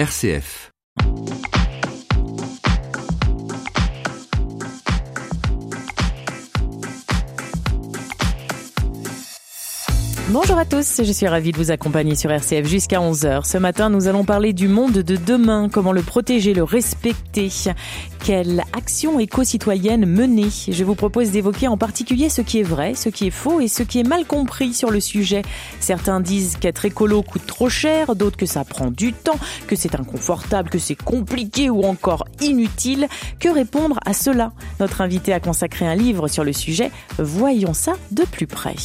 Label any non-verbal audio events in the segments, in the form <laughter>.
RCF. Bonjour à tous, je suis ravie de vous accompagner sur RCF jusqu'à 11h. Ce matin, nous allons parler du monde de demain, comment le protéger, le respecter, quelle action éco-citoyenne mener. Je vous propose d'évoquer en particulier ce qui est vrai, ce qui est faux et ce qui est mal compris sur le sujet. Certains disent qu'être écolo coûte trop cher, d'autres que ça prend du temps, que c'est inconfortable, que c'est compliqué ou encore inutile. Que répondre à cela? Notre invité a consacré un livre sur le sujet. Voyons ça de plus près.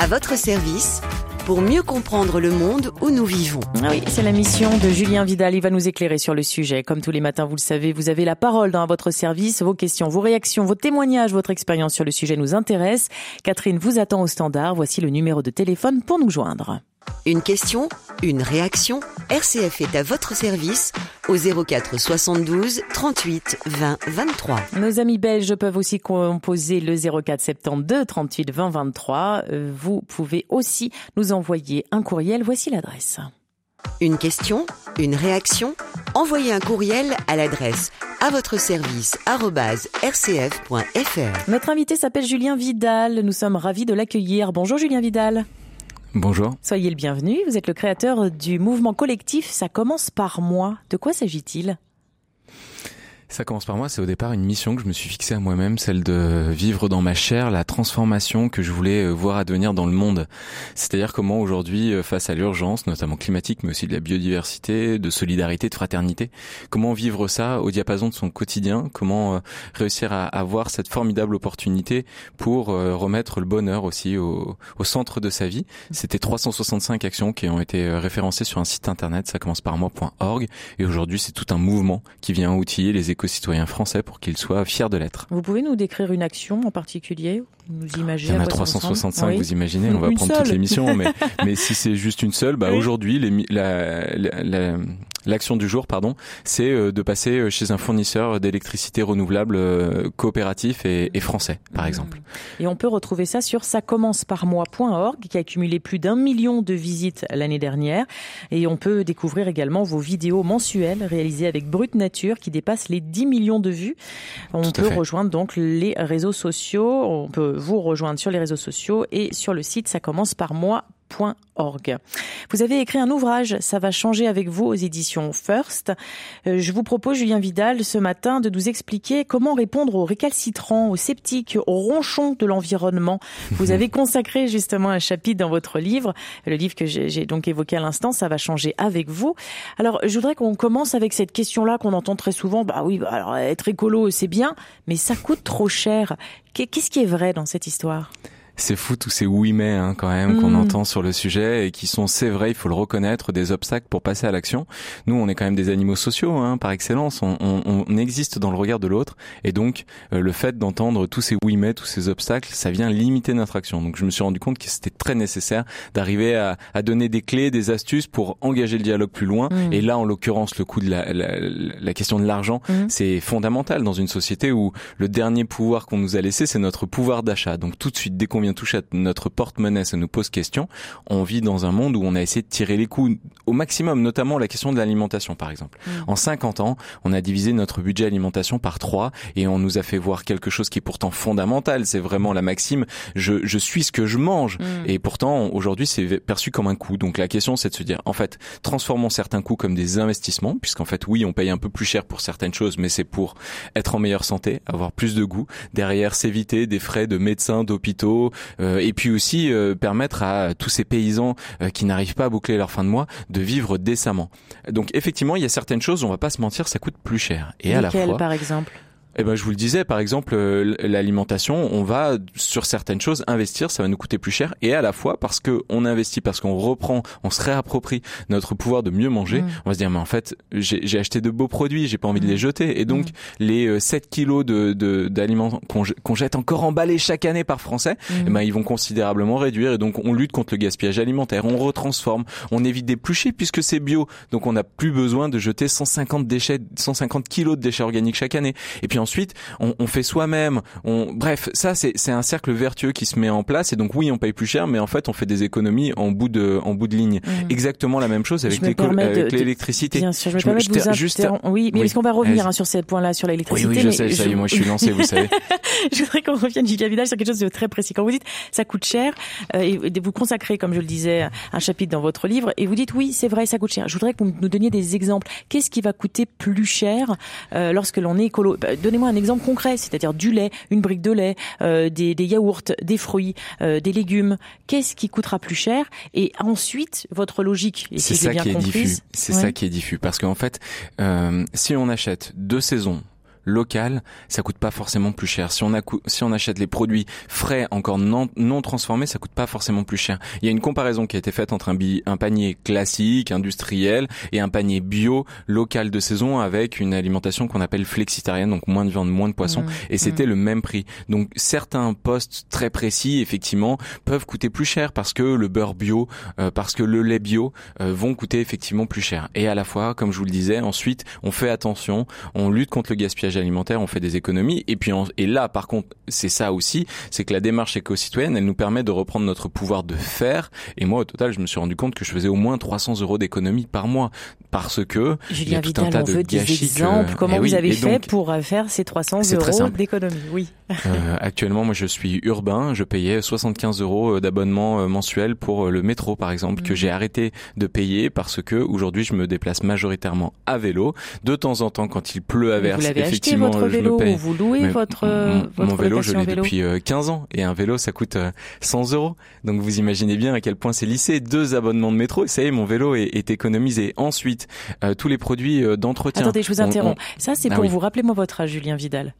À votre service pour mieux comprendre le monde où nous vivons. Ah oui, c'est la mission de Julien Vidal. Il va nous éclairer sur le sujet. Comme tous les matins, vous le savez, vous avez la parole dans votre service. Vos questions, vos réactions, vos témoignages, votre expérience sur le sujet nous intéresse. Catherine vous attend au standard. Voici le numéro de téléphone pour nous joindre. Une question, une réaction, RCF est à votre service au 04 72 38 20 23. Nos amis belges peuvent aussi composer le 04 72 38 20 23. Vous pouvez aussi nous envoyer un courriel. Voici l'adresse. Une question, une réaction, envoyez un courriel à l'adresse à votre service rcf.fr. Notre invité s'appelle Julien Vidal. Nous sommes ravis de l'accueillir. Bonjour Julien Vidal. Bonjour. Soyez le bienvenu. Vous êtes le créateur du mouvement collectif Ça commence par moi. De quoi s'agit-il? Ça commence par moi, c'est au départ une mission que je me suis fixée à moi-même, celle de vivre dans ma chair la transformation que je voulais euh, voir advenir dans le monde. C'est-à-dire comment aujourd'hui, euh, face à l'urgence, notamment climatique, mais aussi de la biodiversité, de solidarité, de fraternité, comment vivre ça au diapason de son quotidien, comment euh, réussir à avoir cette formidable opportunité pour remettre le bonheur aussi au, au centre de sa vie? C'était 365 actions qui ont été référencées sur un site internet, ça commence par moi.org, et aujourd'hui c'est tout un mouvement qui vient outiller les citoyens français pour qu'ils soient fiers de l'être. Vous pouvez nous décrire une action en particulier nous imaginez Il y en a 365, vous imaginez, on va prendre toutes les missions, mais, mais si c'est juste une seule, bah <laughs> aujourd'hui, la, la, la, L'action du jour, pardon, c'est euh, de passer euh, chez un fournisseur d'électricité renouvelable euh, coopératif et, français, par mmh. exemple. Et on peut retrouver ça sur moi.org qui a accumulé plus d'un million de visites l'année dernière. Et on peut découvrir également vos vidéos mensuelles réalisées avec Brut Nature qui dépassent les 10 millions de vues. On peut rejoindre donc les réseaux sociaux. On peut vous rejoindre sur les réseaux sociaux et sur le site ça commence par moi vous avez écrit un ouvrage, ça va changer avec vous aux éditions First. Euh, je vous propose, Julien Vidal, ce matin, de nous expliquer comment répondre aux récalcitrants, aux sceptiques, aux ronchons de l'environnement. Vous avez consacré justement un chapitre dans votre livre, le livre que j'ai donc évoqué à l'instant, ça va changer avec vous. Alors, je voudrais qu'on commence avec cette question-là qu'on entend très souvent. Bah oui, bah alors être écolo, c'est bien, mais ça coûte trop cher. Qu'est-ce qui est vrai dans cette histoire? C'est fou tous ces oui mais hein, quand même qu'on mm. entend sur le sujet et qui sont c'est vrai il faut le reconnaître des obstacles pour passer à l'action nous on est quand même des animaux sociaux hein, par excellence on, on, on, existe dans le regard de l'autre et donc euh, le fait d'entendre tous ces oui mais tous ces obstacles ça vient limiter notre action donc je me suis rendu compte que c'était très nécessaire d'arriver à, à, donner des clés des astuces pour engager le dialogue plus loin mm. et là en l'occurrence le coup de la, la, la question de l'argent mm. c'est fondamental dans une société où le dernier pouvoir qu'on nous a laissé c'est notre pouvoir d'achat donc tout de suite dès qu'on vient touche à notre porte-monnaie, ça nous pose question. On vit dans un monde où on a essayé de tirer les coups au maximum, notamment la question de l'alimentation, par exemple. Mm. En 50 ans, on a divisé notre budget alimentation par trois et on nous a fait voir quelque chose qui est pourtant fondamental. C'est vraiment la maxime. Je, je suis ce que je mange. Mm. Et pourtant, aujourd'hui, c'est perçu comme un coût. Donc la question, c'est de se dire, en fait, transformons certains coûts comme des investissements, puisqu'en fait, oui, on paye un peu plus cher pour certaines choses, mais c'est pour être en meilleure santé, avoir plus de goût. Derrière, s'éviter des frais de médecins, d'hôpitaux, euh, et puis aussi euh, permettre à tous ces paysans euh, qui n'arrivent pas à boucler leur fin de mois de vivre décemment. Donc effectivement, il y a certaines choses, on va pas se mentir, ça coûte plus cher. Et à la fois, par exemple eh ben, je vous le disais, par exemple, euh, l'alimentation, on va sur certaines choses investir, ça va nous coûter plus cher, et à la fois parce que on investit, parce qu'on reprend, on se réapproprie notre pouvoir de mieux manger, mm. on va se dire mais en fait j'ai acheté de beaux produits, j'ai pas envie de les mm. jeter, et donc mm. les 7 euh, kilos de d'aliments qu'on jette encore emballés chaque année par Français, eh ben ils vont considérablement réduire, et donc on lutte contre le gaspillage alimentaire, on retransforme, on évite d'éplucher puisque c'est bio, donc on n'a plus besoin de jeter 150 déchets, 150 kilos de déchets organiques chaque année, et puis ensuite on, on fait soi-même. On, bref, ça c'est un cercle vertueux qui se met en place et donc oui on paye plus cher, mais en fait on fait des économies en bout de en bout de ligne. Mmh. Exactement la même chose avec l'électricité. Bien sûr, je me permets de vous juste... Oui, mais est-ce qu'on va revenir hein, sur ce point-là sur l'électricité Oui, oui, je sais, ça y est, moi je suis <laughs> lancé, vous savez. je voudrais qu'on revienne Julia Vidal sur quelque chose de très précis. Quand vous dites ça coûte cher euh, et vous consacrez, comme je le disais, un chapitre dans votre livre et vous dites oui c'est vrai ça coûte cher. Je voudrais que vous nous donniez des exemples. Qu'est-ce qui va coûter plus cher euh, lorsque l'on est écolo? Bah, Donnez-moi un exemple concret, c'est-à-dire du lait, une brique de lait, euh, des, des, yaourts, des fruits, euh, des légumes. Qu'est-ce qui coûtera plus cher Et ensuite, votre logique. C'est ça, qui est diffus. C'est ça qui est diffus. Parce qu'en fait, euh, si on achète deux saisons local, ça coûte pas forcément plus cher. Si on, a, si on achète les produits frais, encore non, non transformés, ça coûte pas forcément plus cher. Il y a une comparaison qui a été faite entre un, un panier classique, industriel, et un panier bio, local de saison, avec une alimentation qu'on appelle flexitarienne, donc moins de viande, moins de poisson, mmh. et c'était mmh. le même prix. Donc certains postes très précis, effectivement, peuvent coûter plus cher parce que le beurre bio, euh, parce que le lait bio euh, vont coûter effectivement plus cher. Et à la fois, comme je vous le disais, ensuite, on fait attention, on lutte contre le gaspillage alimentaire, on fait des économies. Et puis, et là, par contre, c'est ça aussi, c'est que la démarche éco-citoyenne, elle nous permet de reprendre notre pouvoir de faire. Et moi, au total, je me suis rendu compte que je faisais au moins 300 euros d'économie par mois, parce que Julien il y a tout un tas de des exemples. Comment eh vous avez fait pour faire ces 300 euros d'économie? Oui. Euh, actuellement, moi, je suis urbain. Je payais 75 euros euh, d'abonnement mensuel pour le métro, par exemple, que mmh. j'ai arrêté de payer parce que aujourd'hui, je me déplace majoritairement à vélo. De temps en temps, quand il pleut à verse, effectivement, votre vélo je ou vous louez votre, mon, vélo, je l'ai depuis 15 ans et un vélo, ça coûte 100 euros. Donc vous imaginez bien à quel point c'est lissé. Deux abonnements de métro, et ça y est, mon vélo est, est économisé. Ensuite, tous les produits d'entretien. Attendez, je vous interromps. Ça, c'est ah pour vous. Rappelez-moi votre âge, Julien Vidal.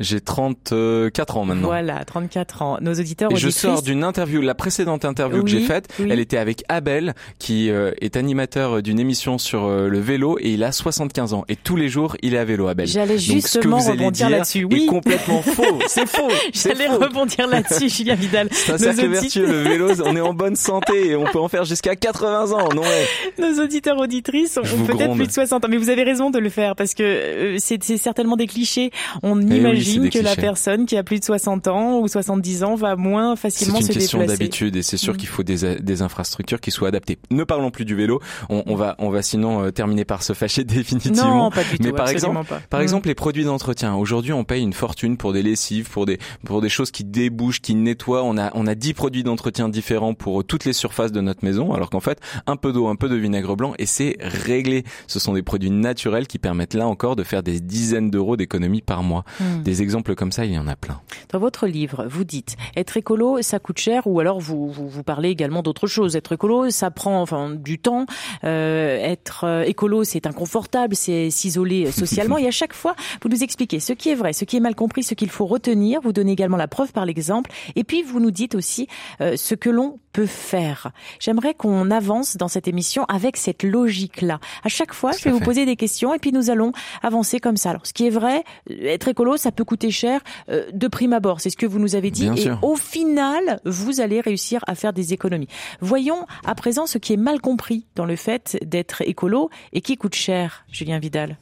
J'ai 34 ans maintenant. Voilà, 34 ans. Nos auditeurs Et je sors d'une interview, la précédente interview que j'ai faite, elle était avec Abel, qui euh, est animateur d'une émission sur euh, le vélo et il a 75 ans. Et tous les jours, il est à vélo, Abel. J'allais justement rebondir là-dessus. Oui. complètement <laughs> faux. C'est faux. J'allais rebondir là-dessus, Julien Vidal. C'est un cercle vertueux, le vélo. On est en bonne santé et on peut en faire jusqu'à 80 ans, non ouais. Nos auditeurs auditrices ont peut-être plus de 60 ans, mais vous avez raison de le faire parce que euh, c'est certainement des clichés. On eh imagine j'imagine que la personne qui a plus de 60 ans ou 70 ans va moins facilement se déplacer. C'est une question d'habitude et c'est sûr mm. qu'il faut des, des, infrastructures qui soient adaptées. Ne parlons plus du vélo. On, on va, on va sinon euh, terminer par se fâcher <laughs> définitivement. Non, pas du tout. Mais par exemple, pas. par mm. exemple, les produits d'entretien. Aujourd'hui, on paye une fortune pour des lessives, pour des, pour des choses qui débouchent, qui nettoient. On a, on a 10 produits d'entretien différents pour toutes les surfaces de notre maison, alors qu'en fait, un peu d'eau, un peu de vinaigre blanc et c'est réglé. Ce sont des produits naturels qui permettent là encore de faire des dizaines d'euros d'économie par mois. Mm des exemples comme ça, il y en a plein. Dans votre livre, vous dites être écolo, ça coûte cher, ou alors vous vous, vous parlez également d'autre chose. Être écolo, ça prend enfin du temps. Euh, être euh, écolo, c'est inconfortable, c'est s'isoler socialement. <laughs> et à chaque fois, vous nous expliquez ce qui est vrai, ce qui est mal compris, ce qu'il faut retenir. Vous donnez également la preuve par l'exemple. Et puis vous nous dites aussi euh, ce que l'on peut faire. J'aimerais qu'on avance dans cette émission avec cette logique-là. À chaque fois, je vais vous poser des questions et puis nous allons avancer comme ça. Alors, ce qui est vrai, être écolo, ça peut coûter cher euh, de prime abord. C'est ce que vous nous avez dit. et au final, vous allez réussir à faire des économies. Voyons à présent ce qui est mal compris dans le fait d'être écolo et qui coûte cher, Julien Vidal.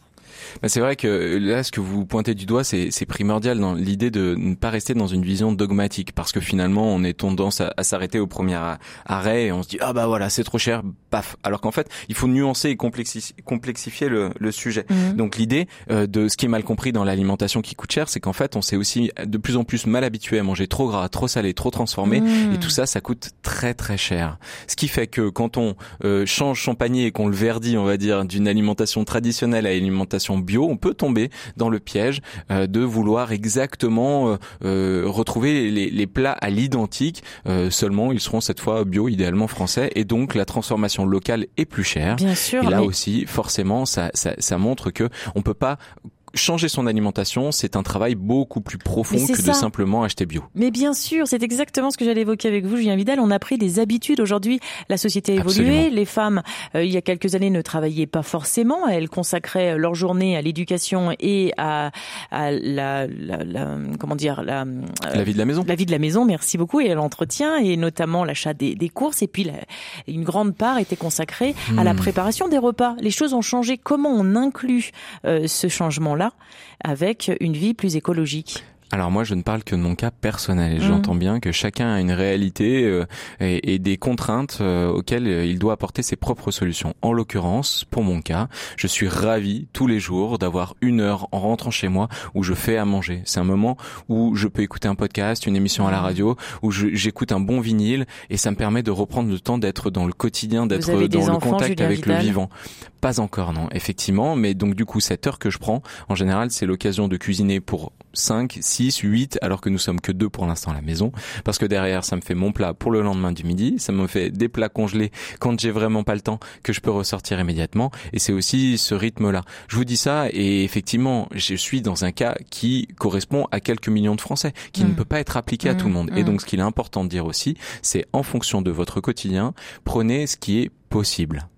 Bah, c'est vrai que là, ce que vous pointez du doigt, c'est primordial dans l'idée de ne pas rester dans une vision dogmatique, parce que finalement, on est tendance à, s'arrêter au premier arrêt et on se dit ah bah voilà, c'est trop cher, paf. Alors qu'en fait, il faut nuancer et complexifier, le, le, sujet. Mhm. Donc l'idée euh, de ce qui est mal compris dans l'alimentation qui coûte cher, c'est qu'en fait, on s'est aussi de plus en plus mal habitué à manger trop gras, trop salé, trop transformé, mhm. et tout ça, ça coûte très très cher. Ce qui fait que quand on euh, change son panier et qu'on le verdit, on va dire, d'une alimentation traditionnelle à alimentation bio, on peut tomber dans le piège euh, de vouloir exactement euh, euh, retrouver les, plats à l'identique. seulement, ils seront cette fois bio, idéalement français, et donc la transformation locale est plus chère. Bien sûr. Et là aussi, forcément, ça, ça, ça montre que on peut pas changer son alimentation, c'est un travail beaucoup plus profond que de simplement acheter bio. Mais bien sûr, c'est exactement ce que j'allais évoquer avec vous, Julien Vidal. On a pris des habitudes. Aujourd'hui, la société a évolué. Les femmes, euh, il y a quelques années, ne travaillaient pas forcément. Elles consacraient leur journée à l'éducation et à, à la, la, la, comment dire, la, euh, la vie de la maison. La vie de la maison, merci beaucoup, et à l'entretien, et notamment l'achat des, des, courses. Et puis, une grande part était consacrée à la hmm. préparation des repas. Les choses ont changé. Comment on inclut euh, ce changement-là avec une vie plus écologique alors moi, je ne parle que de mon cas personnel. Mmh. J'entends bien que chacun a une réalité euh, et, des contraintes euh, auxquelles euh, il doit apporter ses propres solutions. En l'occurrence, pour mon cas, je suis ravi tous les jours d'avoir une heure en rentrant chez moi où je fais à manger. C'est un moment où je peux écouter un podcast, une émission à la mmh. radio, où j'écoute un bon vinyle et ça me permet de reprendre le temps d'être dans le quotidien, d'être dans le contact avec le vivant. Pas encore, non, effectivement. Mais donc du coup, cette heure que je prends, en général, c'est l'occasion de cuisiner pour 5, 6, 8, alors que nous sommes que deux pour l'instant à la maison. Parce que derrière, ça me fait mon plat pour le lendemain du midi. Ça me fait des plats congelés quand j'ai vraiment pas le temps que je peux ressortir immédiatement. Et c'est aussi ce rythme-là. Je vous dis ça et effectivement, je suis dans un cas qui correspond à quelques millions de Français, qui ne mm. peut pas être appliqué à tout le mm. monde. Et mm. donc, ce qu'il est important de dire aussi, c'est en fonction de votre quotidien, prenez ce qui est possible.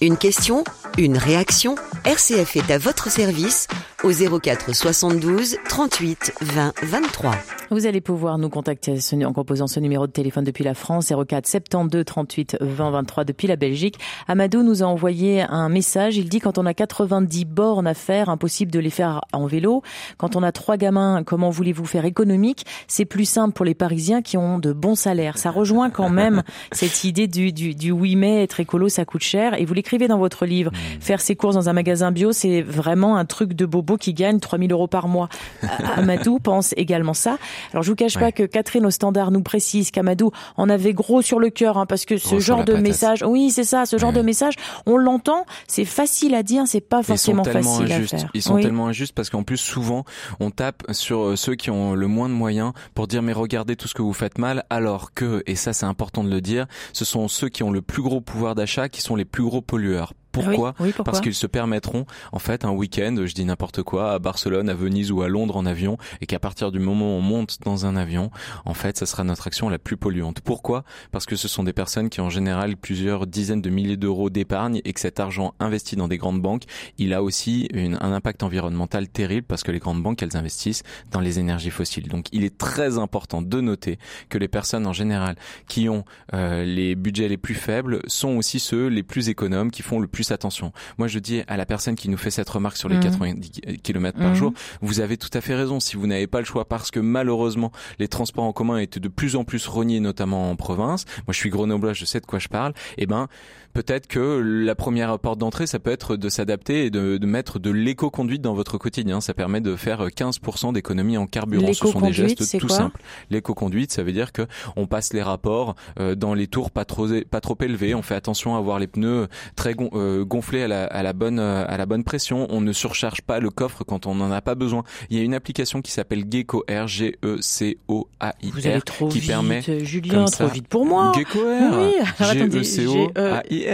Une question, une réaction RCF est à votre service au 04 72 38 20 23. Vous allez pouvoir nous contacter en composant ce numéro de téléphone depuis la France, 04 72 38 20 23 depuis la Belgique. Amadou nous a envoyé un message. Il dit quand on a 90 bornes à faire, impossible de les faire en vélo. Quand on a trois gamins, comment voulez-vous faire économique? C'est plus simple pour les Parisiens qui ont de bons salaires. Ça rejoint quand même <laughs> cette idée du, du, du oui mais être écolo, ça coûte cher. Et vous l'écrivez dans votre livre. Hmm. Faire ses courses dans un magasin bio, c'est vraiment un truc de bobo qui gagne 3000 euros par mois. <laughs> Amadou pense également ça. Alors je vous cache pas que Catherine au standard nous précise qu'Amadou en avait gros sur le cœur hein, parce que ce genre de message, oui c'est ça, ce genre de message, on l'entend, c'est facile à dire, c'est pas forcément facile à faire. Ils sont tellement injustes parce qu'en plus souvent on tape sur euh, ceux qui ont le moins de moyens pour dire mais regardez tout ce que vous faites mal alors que et ça c'est important de le dire, ce sont ceux qui ont le plus gros pouvoir d'achat qui sont les plus gros pollueurs. Pourquoi, Parce qu'ils se permettront en fait un week-end, je dis n'importe quoi, à Barcelone, à Venise ou à Londres en avion, et qu'à partir du moment où on monte dans un avion, en fait, ça sera notre action la plus polluante. Pourquoi Parce que ce sont des personnes qui ont en général plusieurs dizaines de milliers d'euros d'épargne et que cet argent investi dans des grandes banques, il a aussi une, un impact environnemental terrible parce que les grandes banques, elles investissent dans les énergies fossiles. Donc, il est très important de noter que les personnes en général qui ont euh, les budgets les plus faibles sont aussi ceux les plus économes, qui font le plus attention. Moi, je dis à la personne qui nous fait cette remarque sur les 90 mmh. km par mmh. jour, vous avez tout à fait raison. Si vous n'avez pas le choix, parce que malheureusement, les transports en commun étaient de plus en plus rognés, notamment en province. Moi, je suis grenoblois, je sais de quoi je parle. Eh ben, peut-être que la première porte d'entrée, ça peut être de s'adapter et de, de mettre de l'éco-conduite dans votre quotidien. Ça permet de faire 15% d'économie en carburant. Ce sont des gestes tout simples. L'éco-conduite, ça veut dire que on passe les rapports euh, dans les tours pas trop pas trop élevés. On fait attention à avoir les pneus très euh, à la, à la bonne euh, à la bonne pression. On ne surcharge pas le coffre quand on n'en a pas besoin. Il y a une application qui s'appelle Gecko R G E C O A I R qui permet Julien, trop vite pour moi. Gecko R oui. G E C O A I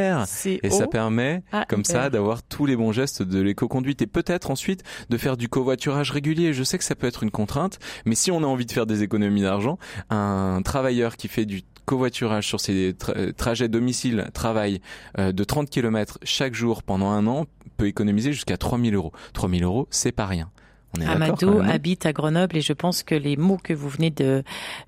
et ça permet, comme ça, d'avoir tous les bons gestes de l'éco-conduite et peut-être ensuite de faire du covoiturage régulier. Je sais que ça peut être une contrainte, mais si on a envie de faire des économies d'argent, un travailleur qui fait du covoiturage sur ses trajets domicile-travail euh, de 30 km chaque jour pendant un an peut économiser jusqu'à 3000 euros. 3000 euros, c'est pas rien. Amadou habite à Grenoble et je pense que les mots que vous venez de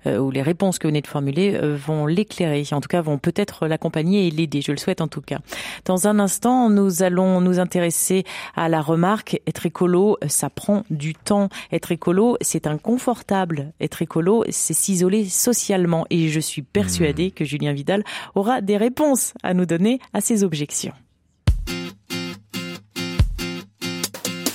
euh, ou les réponses que vous venez de formuler euh, vont l'éclairer. En tout cas, vont peut-être l'accompagner et l'aider. Je le souhaite en tout cas. Dans un instant, nous allons nous intéresser à la remarque être écolo, ça prend du temps. Être écolo, c'est inconfortable. Être écolo, c'est s'isoler socialement. Et je suis persuadée mmh. que Julien Vidal aura des réponses à nous donner à ces objections.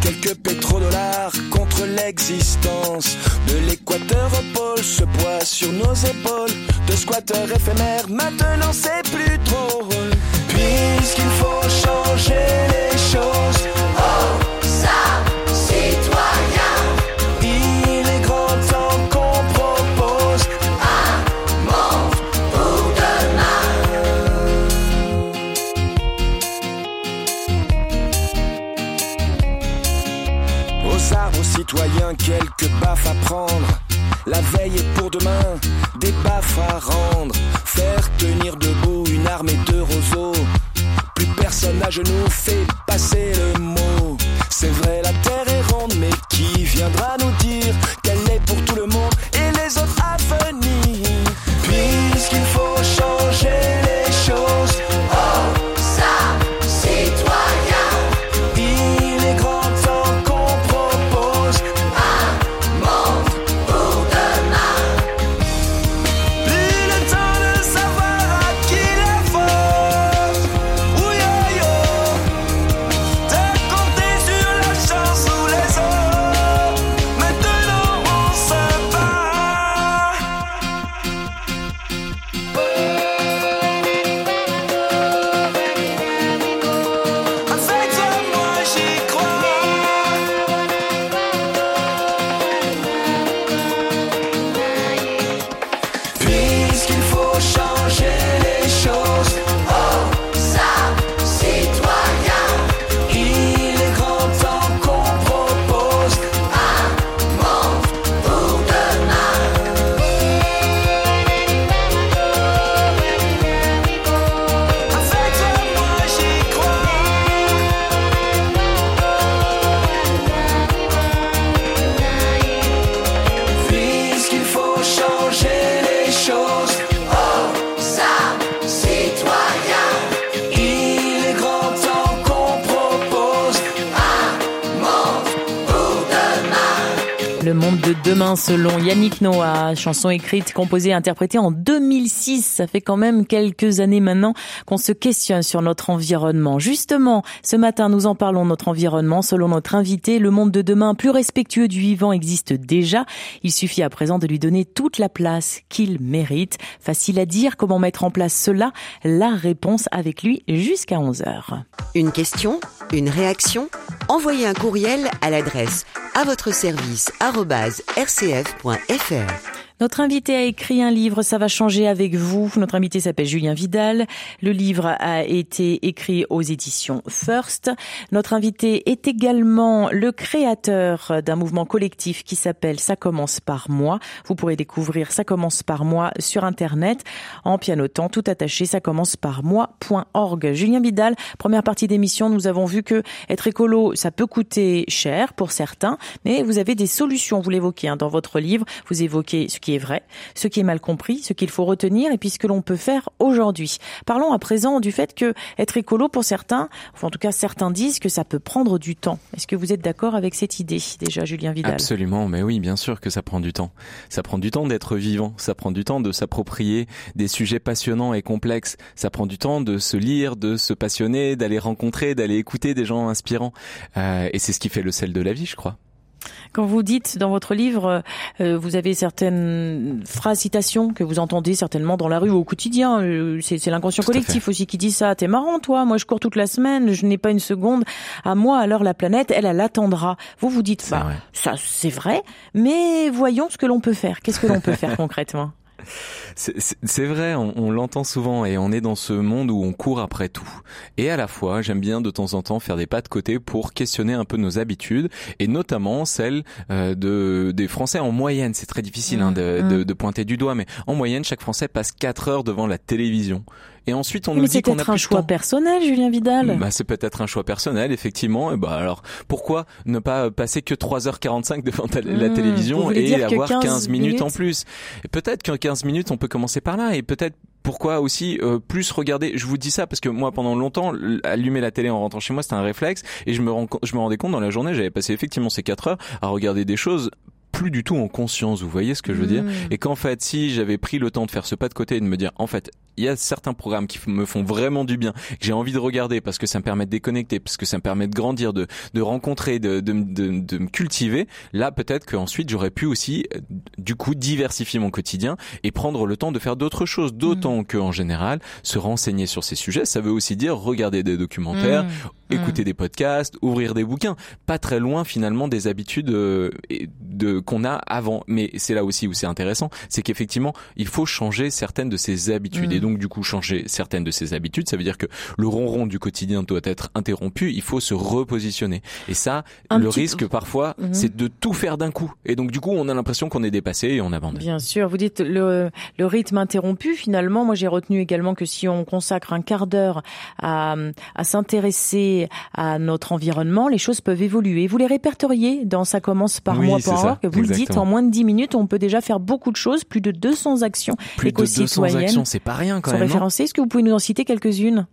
Quelques pétrodollars contre l'existence. De l'équateur au pôle, ce poids sur nos épaules. De squatteurs éphémères, maintenant c'est plus drôle. Puisqu'il faut changer les choses. Quelques baffes à prendre. La veille est pour demain, des baffes à rendre. Faire tenir debout une armée de roseaux. Plus personne à genoux Le monde de demain selon Yannick Noah, chanson écrite, composée, interprétée en 2006. Ça fait quand même quelques années maintenant qu'on se questionne sur notre environnement. Justement, ce matin, nous en parlons notre environnement. Selon notre invité, le monde de demain plus respectueux du vivant existe déjà. Il suffit à présent de lui donner toute la place qu'il mérite. Facile à dire comment mettre en place cela. La réponse avec lui jusqu'à 11 heures. Une question Une réaction? Envoyez un courriel à l'adresse à votre service arobase rcf.fr. Notre invité a écrit un livre, ça va changer avec vous. Notre invité s'appelle Julien Vidal. Le livre a été écrit aux éditions First. Notre invité est également le créateur d'un mouvement collectif qui s'appelle Ça commence par moi. Vous pourrez découvrir Ça commence par moi sur Internet en pianotant tout attaché ça commence par moi.org. Julien Vidal, première partie d'émission, nous avons vu que être écolo, ça peut coûter cher pour certains, mais vous avez des solutions, vous l'évoquez hein, dans votre livre. Vous évoquez ce qui est vrai, ce qui est mal compris, ce qu'il faut retenir et puis ce que l'on peut faire aujourd'hui. Parlons à présent du fait que être écolo pour certains, en tout cas certains disent que ça peut prendre du temps. Est-ce que vous êtes d'accord avec cette idée déjà, Julien Vidal? Absolument, mais oui, bien sûr que ça prend du temps. Ça prend du temps d'être vivant, ça prend du temps de s'approprier des sujets passionnants et complexes, ça prend du temps de se lire, de se passionner, d'aller rencontrer, d'aller écouter des gens inspirants. Euh, et c'est ce qui fait le sel de la vie, je crois. Quand vous dites dans votre livre, euh, vous avez certaines phrases, citations que vous entendez certainement dans la rue ou au quotidien. Euh, c'est c'est l'inconscient collectif aussi qui dit ça. T'es marrant, toi. Moi, je cours toute la semaine. Je n'ai pas une seconde à moi. Alors la planète, elle, elle attendra. Vous vous dites, vrai. ça, c'est vrai. Mais voyons ce que l'on peut faire. Qu'est-ce que l'on peut <laughs> faire concrètement? C'est- vrai, on, on l'entend souvent et on est dans ce monde où on court après tout. Et à la fois, j'aime bien de temps en temps faire des pas de côté pour questionner un peu nos habitudes et notamment celles euh, de des Français en moyenne. C'est très difficile hein, de, Mmh, de, de pointer du doigt, mais en moyenne, chaque Français passe 4 heures devant la télévision. Et ensuite, on Mais nous dit qu'on a peut-être plus un choix temps. personnel, Julien Vidal. Bah, c'est peut-être un choix personnel, effectivement. Et bah, alors, pourquoi ne pas passer que 3h45 devant la Mmh, vous télévision et avoir 15 15 minutes en plus? Peut-être qu'en 15 minutes, on peut commencer par là. Et peut-être pourquoi aussi euh, plus regarder? Je vous dis ça parce que moi pendant longtemps allumer la télé en rentrant chez moi c'était un réflexe et je me je me rendais compte dans la journée j'avais passé effectivement ces 4 heures à regarder des choses plus du tout en conscience vous voyez ce que je veux dire Mmh. et qu'en fait si j'avais pris le temps de faire ce pas de côté et de me dire en fait il y a certains programmes qui me font vraiment du bien que j'ai envie de regarder parce que ça me permet de déconnecter parce que ça me permet de grandir de de rencontrer de de, de, de me cultiver là peut-être qu'ensuite j'aurais pu aussi euh, du coup diversifier mon quotidien et prendre le temps de faire d'autres choses d'autant que en général se renseigner sur ces sujets ça veut aussi dire regarder des documentaires Mmh. écouter des podcasts, ouvrir des bouquins, pas très loin finalement des habitudes euh, de qu'on a avant. Mais c'est là aussi où c'est intéressant, c'est qu'effectivement il faut changer certaines de ces habitudes. Mm. Et donc du coup changer certaines de ses habitudes. Ça veut dire que le ronron du quotidien doit être interrompu. Il faut se repositionner. Et ça, Un le risque parfois, Mhm. c'est de tout faire d'un coup. Et donc du coup, on a l'impression qu'on est dépassé et on abandonne. Bien sûr, vous dites le, le rythme interrompu. Finalement, moi j'ai retenu également que si on consacre un quart d'heure à, à s'intéresser à notre environnement, les choses peuvent évoluer. Vous les répertoriez dans ça commence par Oui, moi.org. c'est ça, Vous le dites, en moins de 10 minutes, on peut déjà faire beaucoup de choses, plus de 200 actions Plus de 200 éco-citoyennes actions, c'est pas rien quand sont même. non référencées. Est-ce que vous pouvez nous en citer quelques-unes?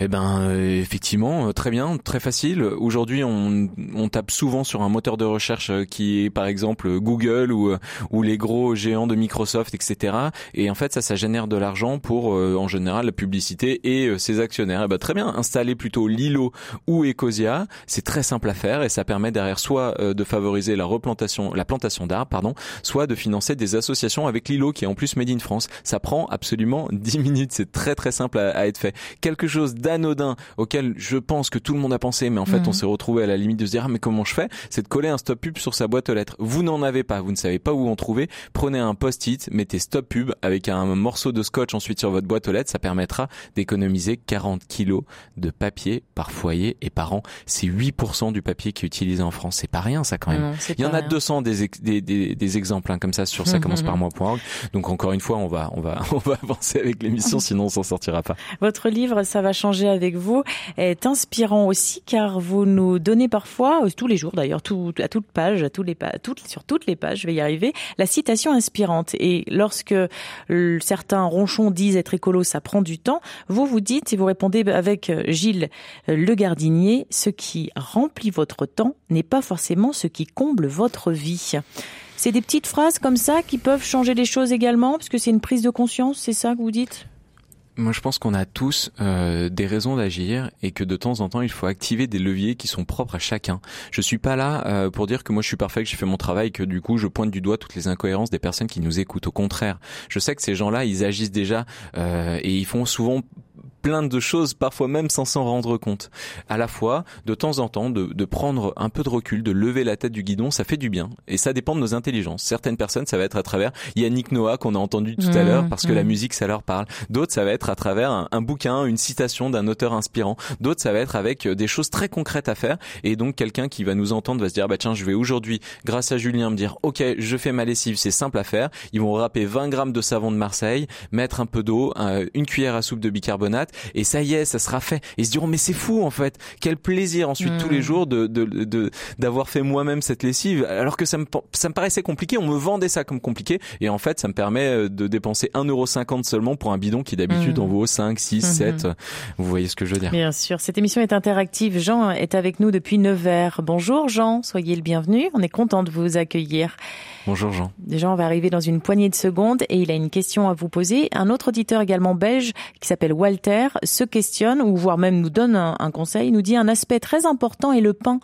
Eh ben, euh, effectivement, euh, très bien, très facile. Aujourd'hui, on, on tape souvent sur un moteur de recherche euh, qui est, par exemple, Google ou, ou les gros géants de Microsoft, etc. Et en fait, ça, ça génère de l'argent pour, en général, la publicité et ses actionnaires. Eh ben, très bien, installer plutôt Lilo ou Ecosia, c'est très simple à faire et ça permet derrière soit de favoriser la replantation, la plantation d'arbres, pardon, soit de financer des associations avec Lilo qui est en plus made in France. Ça prend absolument <laughs> 10 minutes, c'est très très simple à, à être fait. Quelque chose d'anodin auquel je pense que tout le monde a pensé, mais en fait Mhm. on s'est retrouvé à la limite de se dire ah, mais comment je fais? C'est de coller un stop pub sur sa boîte aux lettres. Vous n'en avez pas, vous ne savez pas où en trouver. Prenez un post-it, mettez stop pub avec un morceau de scotch ensuite sur votre boîte aux lettres, ça permettra d'économiser 40 kilos de papier par foyer et par an. C'est 8% du papier qui est utilisé en France. C'est pas rien ça quand même. Non, Il y en a rien. 200 des, ex- des, des, des exemples hein, comme ça sur ça Mhm. commence par moi.org. Donc encore une fois, on va on va <laughs> on va avancer avec l'émission, <laughs> sinon on s'en sortira pas. Votre livre, ça va changer avec vous, est inspirant aussi car vous nous donnez parfois, euh, tous les jours d'ailleurs, tout, à toute page, à tous les pa- toutes, sur toutes les pages, je vais y arriver, la citation inspirante. Et lorsque euh, certains ronchons disent être écolo, ça prend du temps, vous vous dites et vous répondez avec euh, Gilles Le Gardinier, ce qui remplit votre temps n'est pas forcément ce qui comble votre vie. C'est des petites phrases comme ça qui peuvent changer les choses également, parce que c'est une prise de conscience, c'est ça que vous dites? Moi, je pense qu'on a tous euh, des raisons d'agir et que de temps en temps, il faut activer des leviers qui sont propres à chacun. Je suis pas là euh, pour dire que moi je suis parfait, que j'ai fait mon travail, que du coup je pointe du doigt toutes les incohérences des personnes qui nous écoutent. Au contraire, je sais que ces gens-là, ils agissent déjà euh, et ils font souvent plein de choses, parfois même sans s'en rendre compte. À la fois, de temps en temps, de, de prendre un peu de recul, de lever la tête du guidon, ça fait du bien. Et ça dépend de nos intelligences. Certaines personnes, ça va être à travers Yannick Noah qu'on a entendu tout à Mmh, l'heure, parce que la mmh. musique, ça leur parle. D'autres, ça va être à travers un, un bouquin, une citation d'un auteur inspirant. D'autres, ça va être avec euh, des choses très concrètes à faire. Et donc, quelqu'un qui va nous entendre va se dire, bah tiens, je vais aujourd'hui, grâce à Julien, me dire, ok, je fais ma lessive, c'est simple à faire. Ils vont râper 20 grammes de savon de Marseille, mettre un peu d'eau, un- une cuillère à soupe de bicarbonate, et ça y est, ça sera fait. Et ils se diront, mais c'est fou en fait. Quel plaisir ensuite Mm. tous les jours de de de- d'avoir fait moi-même cette lessive, alors que ça me ça me paraissait compliqué. On me vendait ça comme compliqué, et en fait, ça me permet euh, de dépenser 1,50€ seulement pour un bidon qui d'habitude Mm. en vaut 5, 6, Mhm. 7. Vous voyez ce que je veux dire. Bien sûr, cette émission est interactive. Jean est avec nous depuis Nevers. Bonjour Jean, soyez le bienvenu. On est content de vous accueillir. Bonjour Jean. Jean va arriver dans une poignée de secondes et il a une question à vous poser. Un autre auditeur également belge qui s'appelle Walter se questionne ou voire même nous donne un, un conseil, nous dit un aspect très important est le pain.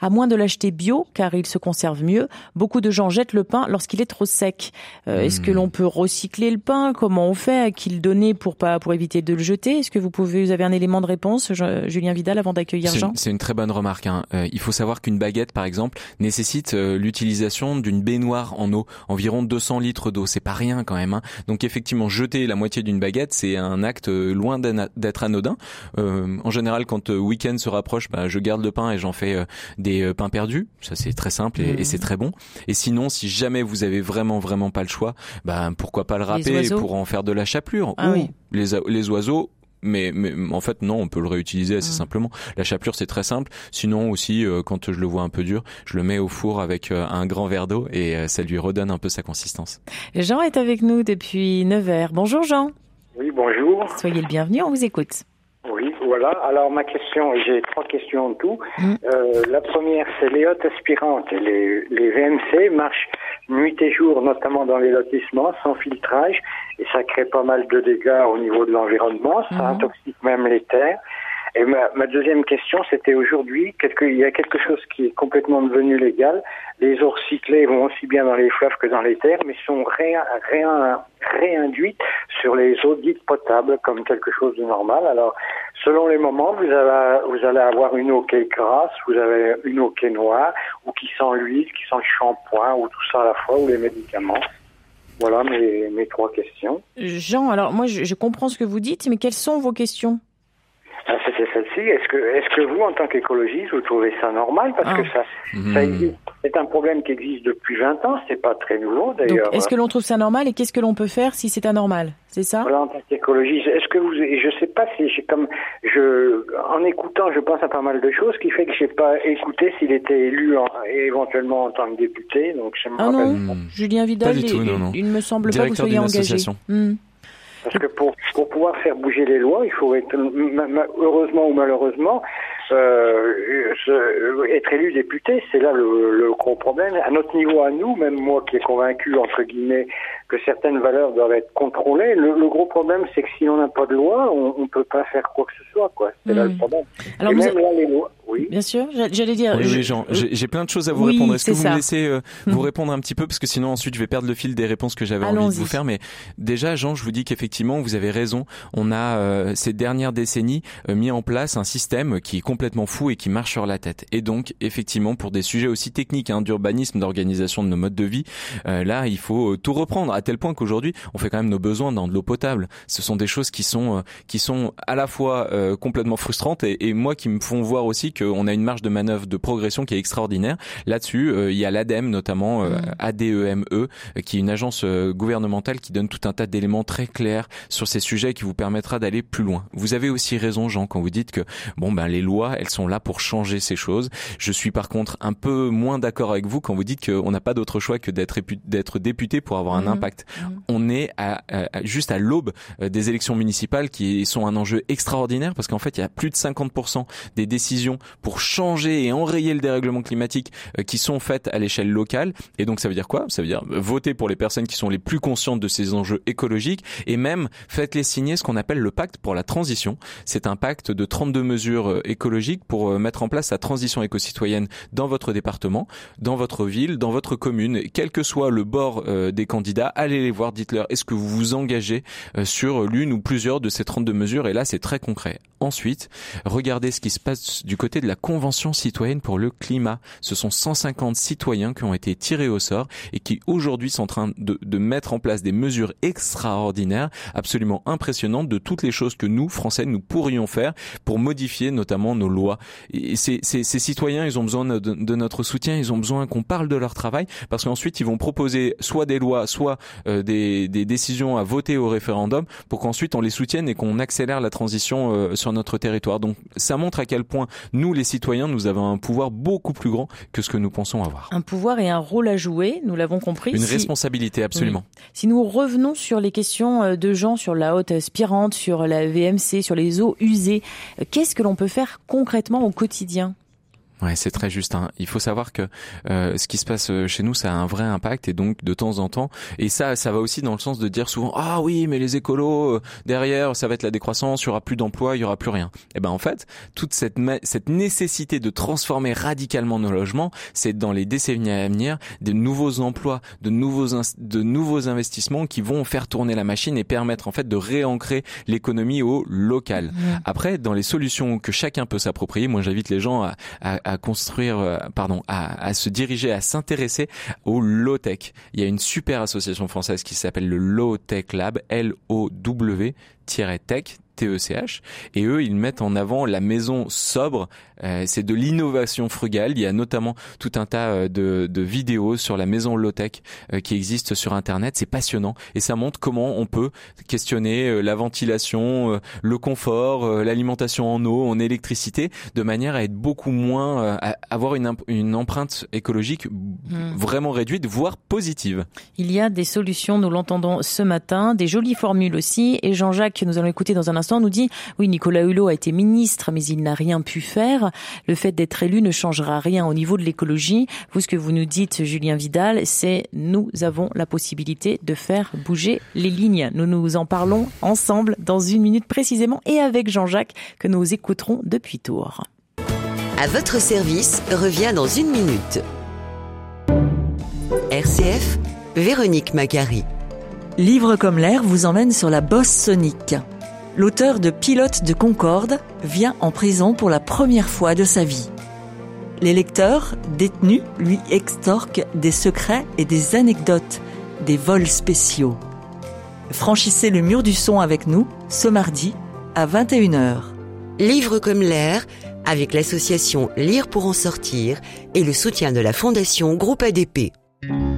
À moins de l'acheter bio car il se conserve mieux, beaucoup de gens jettent le pain lorsqu'il est trop sec. Euh, Est-ce que Hmm. l'on peut recycler le pain? Comment on fait? À qui le donner pour pas pour éviter de le jeter? Est-ce que vous pouvez vous avez un élément de réponse, Julien Vidal, avant d'accueillir Jean? c'est une très bonne remarque. hein. Euh, il faut savoir qu'une baguette, par exemple, nécessite euh, l'utilisation d'une baignoire en eau, environ 200 litres d'eau. C'est pas rien quand même. hein. Donc effectivement, jeter la moitié d'une baguette, c'est un acte euh, loin d'ana- d'être anodin. Euh, en général, quand le week-end se rapproche, bah, je garde le pain et j'en fais euh, des euh, pains perdus. Ça, c'est très simple et, et c'est très bon. Et sinon, si jamais vous avez vraiment vraiment pas le choix, bah, pourquoi pas le râper pour en faire de la chapelure Ah ou oui. les, oiseaux mais, mais en fait non, on peut le réutiliser assez Mm. simplement. La chapelure c'est très simple. Sinon aussi, euh, quand je le vois un peu dur, je le mets au four avec euh, un grand verre d'eau et euh, ça lui redonne un peu sa consistance. Jean est avec nous depuis Nevers. Bonjour Jean, Oui, bonjour. soyez le bienvenu, on vous écoute. Oui, voilà. Alors ma question, j'ai trois questions en tout. Mm. Euh, la première, c'est les hottes aspirantes. Les, les VMC marchent nuit et jour, notamment dans les lotissements, sans filtrage, et ça crée pas mal de dégâts au niveau de l'environnement. Ça Mhm. intoxique même les terres. Et ma, deuxième question, c'était aujourd'hui, il y a quelque chose qui est complètement devenu légal? Les eaux recyclées vont aussi bien dans les fleuves que dans les terres, mais sont réin, réinduites sur les eaux dites potables comme quelque chose de normal. Alors, selon les moments, vous allez, avoir une eau qui est grasse, vous avez une eau qui est noire, ou qui sent l'huile, qui sent le shampoing, ou tout ça à la fois, ou les médicaments. Voilà mes, trois questions. Jean, alors moi je comprends ce que vous dites, mais quelles sont vos questions? Ah, C'était celle-ci. Est-ce que, est-ce que vous, en tant qu'écologiste, vous trouvez ça normal? Parce Ah. que ça, ça existe. C'est un problème qui existe depuis 20 ans. C'est pas très nouveau, d'ailleurs. est-ce que l'on trouve ça normal et qu'est-ce que l'on peut faire si c'est anormal? C'est ça? Voilà, en tant qu'écologiste, est-ce que vous, je sais pas si j'ai comme, je, en écoutant, je pense à pas mal de choses, qui fait que j'ai pas écouté s'il était élu en- éventuellement en tant que député, donc je me Ah non, Hmm. Julien Vidal, Pas du il- tout, il, non, non. il me semble pas que vous Directeur soyez engagé. Parce que pour, pour pouvoir faire bouger les lois, il faut être, heureusement ou malheureusement, euh, se- être élu député. C'est là le, le gros problème. À notre niveau, à nous, même moi qui est convaincu, entre guillemets, que certaines valeurs doivent être contrôlées, le, le gros problème, c'est que si on n'a pas de loi, on ne peut pas faire quoi que ce soit. quoi. C'est là le problème. Alors Et vous même là, les lois, oui. Bien sûr, j'a- j'allais dire. Oui, je- Jean, j'ai j'ai plein de choses à vous Oui, répondre. Est-ce que c'est vous ça. me laissez euh, Mhm. vous répondre un petit peu? Parce que sinon ensuite je vais perdre le fil des réponses que j'avais envie de vous faire. Mais déjà, Jean, je vous dis qu'effectivement vous avez raison. On a euh, ces dernières décennies euh, mis en place un système qui est complètement fou et qui marche sur la tête. Et donc effectivement pour des sujets aussi techniques hein, d'urbanisme, d'organisation de nos modes de vie, euh, là il faut euh, tout reprendre à tel point qu'aujourd'hui on fait quand même nos besoins dans de l'eau potable. Ce sont des choses qui sont euh, qui sont à la fois euh, complètement frustrantes et, et moi qui me font voir aussi qu'on a une marge de manœuvre de progression qui est extraordinaire. Là-dessus, euh, il y a l'ADEME notamment, euh, Mhm. ADEME, euh, qui est une agence gouvernementale qui donne tout un tas d'éléments très clairs sur ces sujets qui vous permettra d'aller plus loin. Vous avez aussi raison, Jean, quand vous dites que bon ben les lois, elles sont là pour changer ces choses. Je suis par contre un peu moins d'accord avec vous quand vous dites qu'on n'a pas d'autre choix que d'être épu- d'être député pour avoir un Mhm. impact. Mhm. On est à, à- juste à l'aube euh, des élections municipales qui sont un enjeu extraordinaire parce qu'en fait il y a plus de 50% des décisions pour changer et enrayer le dérèglement climatique euh, qui sont faites à l'échelle locale et donc ça veut dire quoi? Ça veut dire voter pour les personnes qui sont les plus conscientes de ces enjeux écologiques et même faites-les signer ce qu'on appelle le pacte pour la transition. C'est un pacte de 32 mesures euh, pour euh, mettre en place la transition éco-citoyenne dans votre département, dans votre ville, dans votre commune, quel que soit le bord euh, des candidats, allez les voir, dites-leur est-ce que vous vous engagez euh, sur l'une ou plusieurs de ces 32 mesures? Et là c'est très concret. Ensuite, regardez ce qui se passe du côté de la Convention citoyenne pour le climat. Ce sont 150 citoyens qui ont été tirés au sort et qui aujourd'hui sont en train de, de mettre en place des mesures extraordinaires, absolument impressionnantes de toutes les choses que nous, Français, nous pourrions faire pour modifier notamment nos lois. Et ces, ces, ces citoyens, ils ont besoin de, notre soutien, ils ont besoin qu'on parle de leur travail parce qu'ensuite ils vont proposer soit des lois, soit euh, des, des décisions à voter au référendum pour qu'ensuite on les soutienne et qu'on accélère la transition euh, sur notre territoire. Donc ça montre à quel point nous, les citoyens, nous avons un pouvoir beaucoup plus grand que ce que nous pensons avoir. Un pouvoir et un rôle à jouer, nous l'avons compris. Une Si- responsabilité, absolument. Si nous revenons sur les questions euh, de Jean, sur la haute aspirante, sur la VMC, sur les eaux usées, euh, qu'est-ce que l'on peut faire concrètement au quotidien? Ouais, c'est très juste. hein. Il faut savoir que euh, ce qui se passe euh, chez nous, ça a un vrai impact et donc de temps en temps. Et ça, ça va aussi dans le sens de dire souvent ah oui, mais les écolos euh, derrière, ça va être la décroissance, il y aura plus d'emplois, il y aura plus rien. Et ben en fait, toute cette cette nécessité de transformer radicalement nos logements, c'est dans les décennies à venir de nouveaux emplois, de nouveaux de nouveaux investissements qui vont faire tourner la machine et permettre en fait de réancrer l'économie au local. Après, dans les solutions que chacun peut s'approprier, moi j'invite les gens à, à, à construire, euh, pardon, à, à se diriger, à s'intéresser au low tech. Il y a une super association française qui s'appelle le Low Tech Lab, L-O-W-Tech. TECH et eux ils mettent en avant la maison sobre. Euh, c'est de l'innovation frugale. Il y a notamment tout un tas euh, de, de vidéos sur la maison low tech euh, qui existent sur internet. C'est passionnant. Et ça montre comment on peut questionner euh, la ventilation euh, le confort, euh, l'alimentation en eau, en électricité, de manière à être beaucoup moins, euh, à avoir une, une empreinte écologique vraiment réduite, voire positive. Il y a des solutions, nous l'entendons ce matin, des jolies formules aussi. Et Jean-Jacques, que nous allons écouter dans un instant, nous dit oui, Nicolas Hulot a été ministre, mais il n'a rien pu faire. Le fait d'être élu ne changera rien au niveau de l'écologie. Vous, ce que vous nous dites, Julien Vidal, c'est nous avons la possibilité de faire bouger les lignes. Nous nous en parlons ensemble dans une minute précisément et avec Jean-Jacques que nous écouterons depuis Tours. À votre service revient dans une minute. RCF, Véronique Macari. Livre comme l'air vous emmène sur la bosse sonique. L'auteur de Pilote de Concorde vient en prison pour la première fois de sa vie. Les lecteurs, détenus, lui extorquent des secrets et des anecdotes. des vols spéciaux. Franchissez le mur du son avec nous ce mardi à 21h. Livre comme l'air, avec l'association Lire pour en sortir et le soutien de la Fondation Groupe ADP.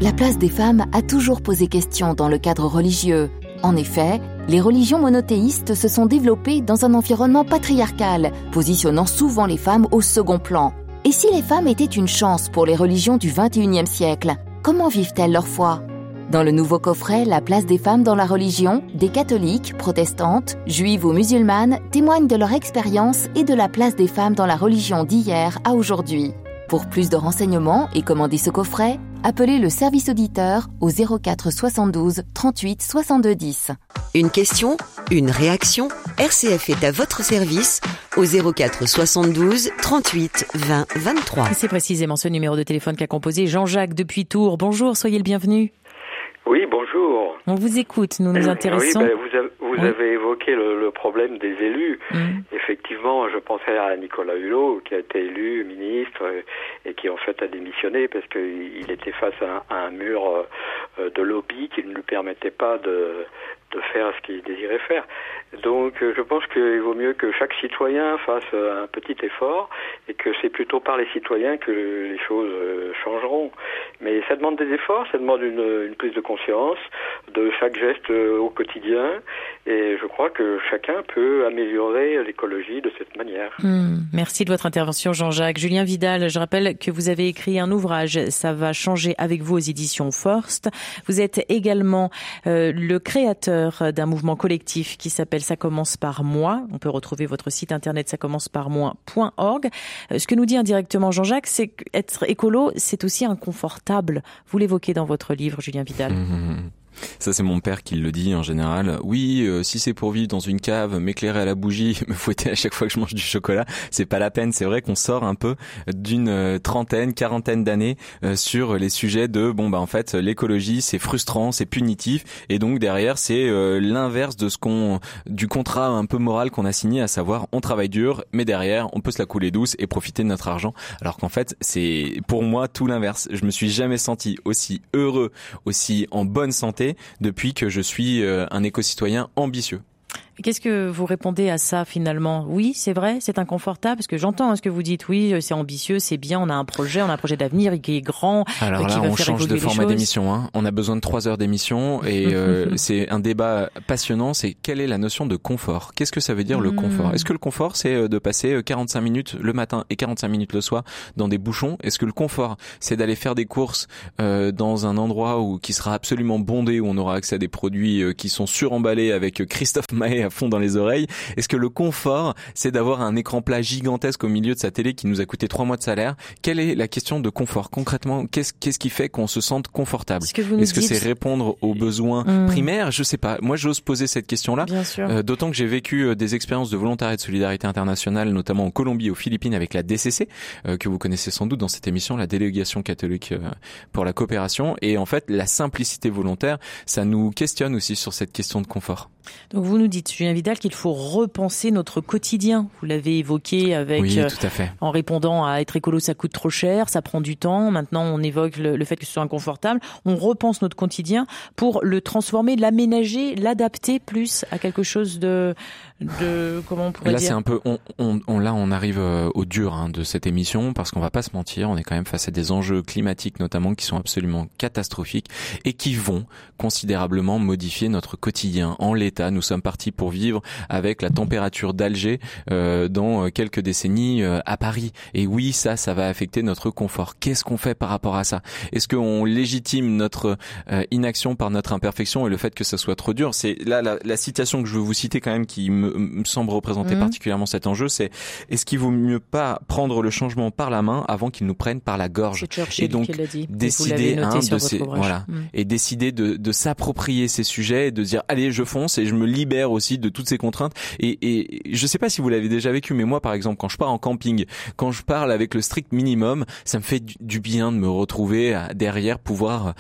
La place des femmes a toujours posé question dans le cadre religieux. En effet, les religions monothéistes se sont développées dans un environnement patriarcal, positionnant souvent les femmes au second plan. Et si les femmes étaient une chance pour les religions du XXIe siècle, comment vivent-elles leur foi? Dans le nouveau coffret La place des femmes dans la religion, des catholiques, protestantes, juives ou musulmanes témoignent de leur expérience et de la place des femmes dans la religion d'hier à aujourd'hui. Pour plus de renseignements et commander ce coffret, appelez le service auditeur au 04 72 38 62 10. Une question, une réaction RCF est à votre service au 04 72 38 20 23. Et C'est précisément ce numéro de téléphone qu'a composé Jean-Jacques depuis Tours. Bonjour, soyez le bienvenu. Oui, bonjour. On vous écoute, nous nous intéressons. Oui, ben, vous, avez, vous Oui. avez évoqué le, le problème des élus. Mm. Effectivement, je pensais à Nicolas Hulot, qui a été élu ministre et qui en fait a démissionné parce qu'il était face à un, à un mur euh, de lobby qui ne lui permettait pas de, de faire ce qu'il désirait faire. Donc euh, je pense qu'il vaut mieux que chaque citoyen fasse euh, un petit effort et que c'est plutôt par les citoyens que les choses euh, changeront. Mais ça demande des efforts, ça demande une, une prise de conscience de chaque geste au quotidien et je crois que chacun peut améliorer l'écologie de cette manière. Hmm, Merci de votre intervention, Jean-Jacques. Julien Vidal, je rappelle que vous avez écrit un ouvrage, Ça va changer avec vous aux éditions Forst. Vous êtes également euh, le créateur d'un mouvement collectif qui s'appelle Ça commence par moi. On peut retrouver votre site internet ça commence par moi.org. Euh, Ce que nous dit indirectement Jean-Jacques, c'est qu'être écolo, c'est aussi inconfortable. Vous l'évoquez dans votre livre, Julien Vidal. Mhm. Ça c'est mon père qui le dit en général. Oui, euh, si c'est pour vivre dans une cave, m'éclairer à la bougie, <laughs> me fouetter à chaque fois que je mange du chocolat, c'est pas la peine. C'est vrai qu'on sort un peu d'une euh, trentaine, quarantaine d'années euh, sur les sujets de bon bah en fait l'écologie c'est frustrant, c'est punitif et donc derrière c'est euh, l'inverse de ce qu'on du contrat un peu moral qu'on a signé, à savoir on travaille dur, mais derrière on peut se la couler douce et profiter de notre argent. Alors qu'en fait c'est pour moi tout l'inverse. Je me suis jamais senti aussi heureux, aussi en bonne santé depuis que je suis euh, un éco-citoyen ambitieux. Qu'est-ce que vous répondez à ça finalement? Oui, c'est vrai, c'est inconfortable parce que j'entends hein, ce que vous dites. Oui, euh, c'est ambitieux, c'est bien, on a un projet, on a un projet d'avenir qui est grand, Alors euh, qui là, va on faire change de format d'émission. Hein. On a besoin de trois heures d'émission et euh, <laughs> c'est un débat passionnant. C'est quelle est la notion de confort? Qu'est-ce que ça veut dire le Mm. confort? Est-ce que le confort, c'est euh, de passer euh, 45 minutes le matin et 45 minutes le soir dans des bouchons? Est-ce que le confort, c'est d'aller faire des courses euh, dans un endroit où qui sera absolument bondé, où on aura accès à des produits euh, qui sont suremballés avec euh, Christophe Maé à fond dans les oreilles Est-ce que le confort, c'est d'avoir un écran plat gigantesque au milieu de sa télé qui nous a coûté trois mois de salaire? Quelle est la question de confort? Concrètement Qu'est-ce qu'est-ce qui fait qu'on se sente confortable? Que Est-ce que dites- c'est répondre aux besoins Mm. primaires? Je sais pas. Moi, j'ose poser cette question-là. Bien sûr. Euh, D'autant que j'ai vécu euh, des expériences de volontariat de solidarité internationale, notamment en Colombie et aux Philippines avec la DCC, euh, que vous connaissez sans doute dans cette émission, la délégation catholique euh, pour la coopération. Et en fait, la simplicité volontaire, ça nous questionne aussi sur cette question de confort. Donc vous nous dites, Julien Vidal, qu'il faut repenser notre quotidien. Vous l'avez évoqué avec oui, euh, tout à fait. en répondant à être écolo, ça coûte trop cher, ça prend du temps. Maintenant, on évoque le, le fait que ce soit inconfortable. On repense notre quotidien pour le transformer, l'aménager, l'adapter plus à quelque chose de, de comment on pourrait Là, dire c'est un peu, on, on, on- là, on arrive euh, au dur hein, de cette émission parce qu'on va pas se mentir, on est quand même face à des enjeux climatiques notamment qui sont absolument catastrophiques et qui vont considérablement modifier notre quotidien. En l'état, nous sommes partis pour vivre avec la température d'Alger euh, dans euh, quelques décennies euh, à Paris. Et oui, ça, ça va affecter notre confort. Qu'est-ce qu'on fait par rapport à ça? Est-ce qu'on légitime notre euh, inaction par notre imperfection et le fait que ça soit trop dur? C'est là la, la citation que je veux vous citer quand même qui me, me semble représenter Mhm. particulièrement cet enjeu, c'est est-ce qu'il vaut mieux pas prendre le changement par la main avant qu'il nous prenne par la gorge et donc dit. Décider hein, de ces voilà Mm. et décider de, de s'approprier ces sujets et de dire allez je fonce et je me libère aussi de toutes ces contraintes et, et je sais pas si vous l'avez déjà vécu mais moi par exemple quand je pars en camping quand je parle avec le strict minimum ça me fait du, du bien de me retrouver à- derrière pouvoir euh,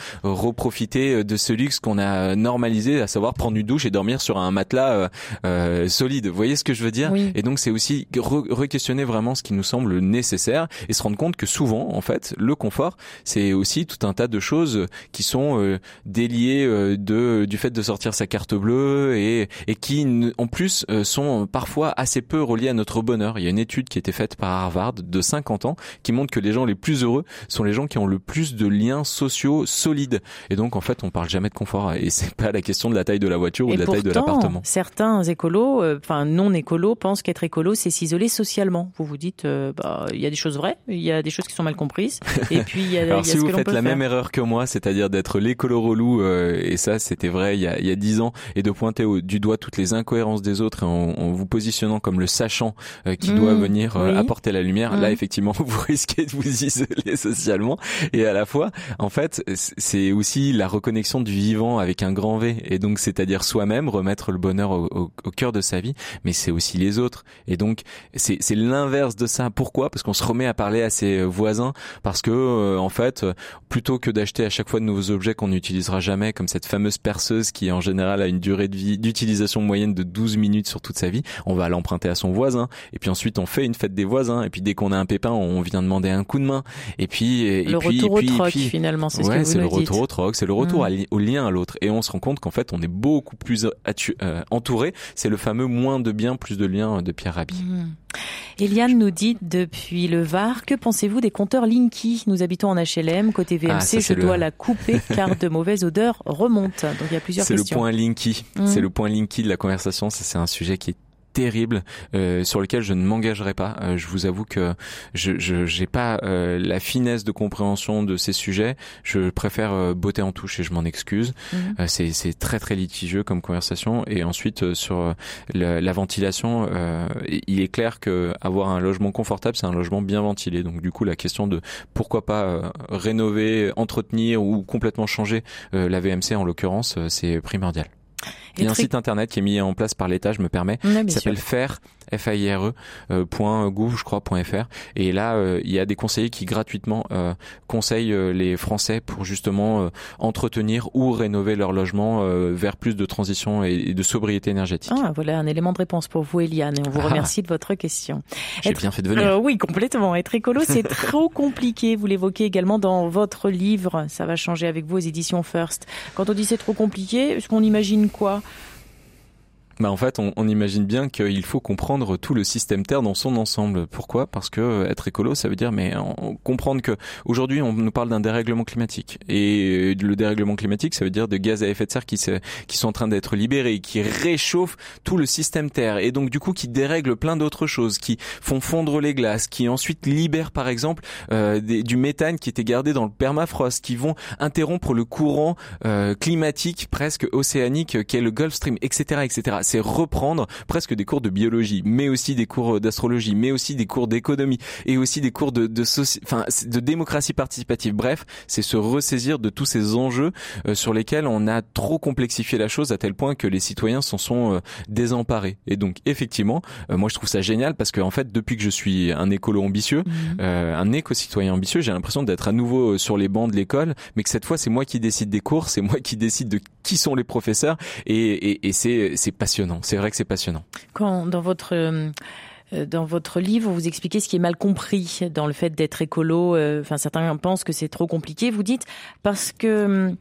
reprofiter de ce luxe qu'on a normalisé à savoir prendre une douche et dormir sur un matelas euh, euh, solide. Vous voyez ce que je veux dire Oui. Et donc c'est aussi re- re-questionner vraiment ce qui nous semble nécessaire et se rendre compte que souvent, en fait, le confort, c'est aussi tout un tas de choses qui sont euh, déliées euh, de du fait de sortir sa carte bleue et et qui en plus euh, sont parfois assez peu reliées à notre bonheur. Il y a une étude qui a été faite par Harvard de 50 ans qui montre que les gens les plus heureux sont les gens qui ont le plus de liens sociaux solides. Et donc en fait, on parle jamais de confort et c'est pas la question de la taille de la voiture ou de la taille de l'appartement. certains écolos, enfin non écolos, pensent qu'être écolo, c'est s'isoler socialement. Vous vous dites, euh, bah, il y a des choses vraies, il y a des choses qui sont mal comprises, et puis il y a, <laughs> il y a Alors ce si vous que faites la faire. même erreur que moi, c'est-à-dire d'être l'écolo relou, euh, et ça c'était vrai il y a il y a dix ans, et de pointer au- du doigt toutes les incohérences des autres et en, en vous positionnant comme le sachant euh, qui Mmh, doit venir euh, oui. apporter la lumière, Mmh. là effectivement <laughs> vous risquez de vous isoler socialement et à la fois en fait c'est aussi la reconnexion du vivant avec un grand V et donc c'est-à-dire soi-même remettre le bonheur au, au- au cœur de sa vie, mais c'est aussi les autres et donc c'est l'inverse de ça. Pourquoi? Parce qu'on se remet à parler à ses voisins parce que euh, en fait euh, plutôt que d'acheter à chaque fois de nouveaux objets qu'on n'utilisera jamais, comme cette fameuse perceuse qui en général a une durée de vie d'utilisation moyenne de 12 minutes sur toute sa vie, on va l'emprunter à son voisin. Et puis ensuite on fait une fête des voisins. Et puis dès qu'on a un pépin, on vient demander un coup de main. Et puis et Le puis, retour et puis, au et troc, puis- finalement, c'est ce ouais, que vous c'est le nous dites. retour au troc, c'est le retour Mm. à li- au lien à l'autre. Et on se rend compte qu'en fait on est beaucoup plus attu- euh, entouré. C'est le fameux moins de bien, plus de liens de Pierre Rabhi. Mmh. Eliane nous dit depuis le Var, que pensez-vous des compteurs Linky? Nous habitons en HLM, côté VMC, Ah, ça, je dois la couper <laughs> car de mauvaises odeurs remontent. Donc il y a plusieurs C'est le questions. point linky. Mhm. C'est le point linky de la conversation. Ça, c'est un sujet qui est terrible euh, sur lequel je ne m'engagerai pas. Euh, je vous avoue que je j'ai pas euh, la finesse de compréhension de ces sujets. Je préfère euh, botter en touche et je m'en excuse. Mhm. Euh, c'est très très litigieux comme conversation. Et ensuite euh, sur la, la ventilation, euh, il est clair que avoir un logement confortable, c'est un logement bien ventilé. Donc du coup, la question de pourquoi pas euh, rénover, entretenir ou complètement changer euh, la VMC en l'occurrence, euh, c'est primordial. Il y a un site internet qui est mis en place par l'État, je me permets, qui s'appelle faire FAIRE, euh, je crois, point .fr. Et là, euh, il y a des conseillers qui gratuitement euh, conseillent euh, les Français pour justement euh, entretenir ou rénover leur logement euh, vers plus de transition et, de sobriété énergétique. Ah, voilà un élément de réponse pour vous, Eliane, et on vous Ah. remercie de votre question. J'ai être- bien fait de venir. Euh, oui, complètement. Être écolo, <laughs> c'est trop compliqué. Vous l'évoquez également dans votre livre. Ça va changer avec vous aux éditions First. Quand on dit c'est trop compliqué, est-ce qu'on imagine quoi? Bah en fait, on, on imagine bien qu'il faut comprendre tout le système Terre dans son ensemble. Pourquoi? Parce que euh, être écolo, ça veut dire mais on- comprendre que aujourd'hui on nous parle d'un dérèglement climatique et euh, le dérèglement climatique, ça veut dire de gaz à effet de serre qui se, qui sont en train d'être libérés, qui réchauffent tout le système Terre et donc du coup qui dérèglent plein d'autres choses, qui font fondre les glaces, qui ensuite libèrent par exemple euh, du méthane qui était gardé dans le permafrost, qui vont interrompre le courant euh, climatique presque océanique qu'est le Gulf Stream, etc., etc. C'est reprendre presque des cours de biologie, mais aussi des cours d'astrologie, mais aussi des cours d'économie et aussi des cours de de, soci- enfin, de démocratie participative. Bref, c'est se ressaisir de tous ces enjeux euh, sur lesquels on a trop complexifié la chose à tel point que les citoyens s'en sont euh, désemparés. Et donc effectivement, euh, moi je trouve ça génial parce que en fait depuis que je suis un écolo ambitieux, euh, un éco-citoyen ambitieux, j'ai l'impression d'être à nouveau euh, sur les bancs de l'école, mais que cette fois c'est moi qui décide des cours, c'est moi qui décide de qui sont les professeurs, et, et, et c'est c'est passionnant. C'est vrai que c'est passionnant. Quand dans votre euh, euh, dans votre livre, vous expliquez ce qui est mal compris dans le fait d'être écolo. euh, Enfin, certains pensent que c'est trop compliqué. Vous dites parce que hum,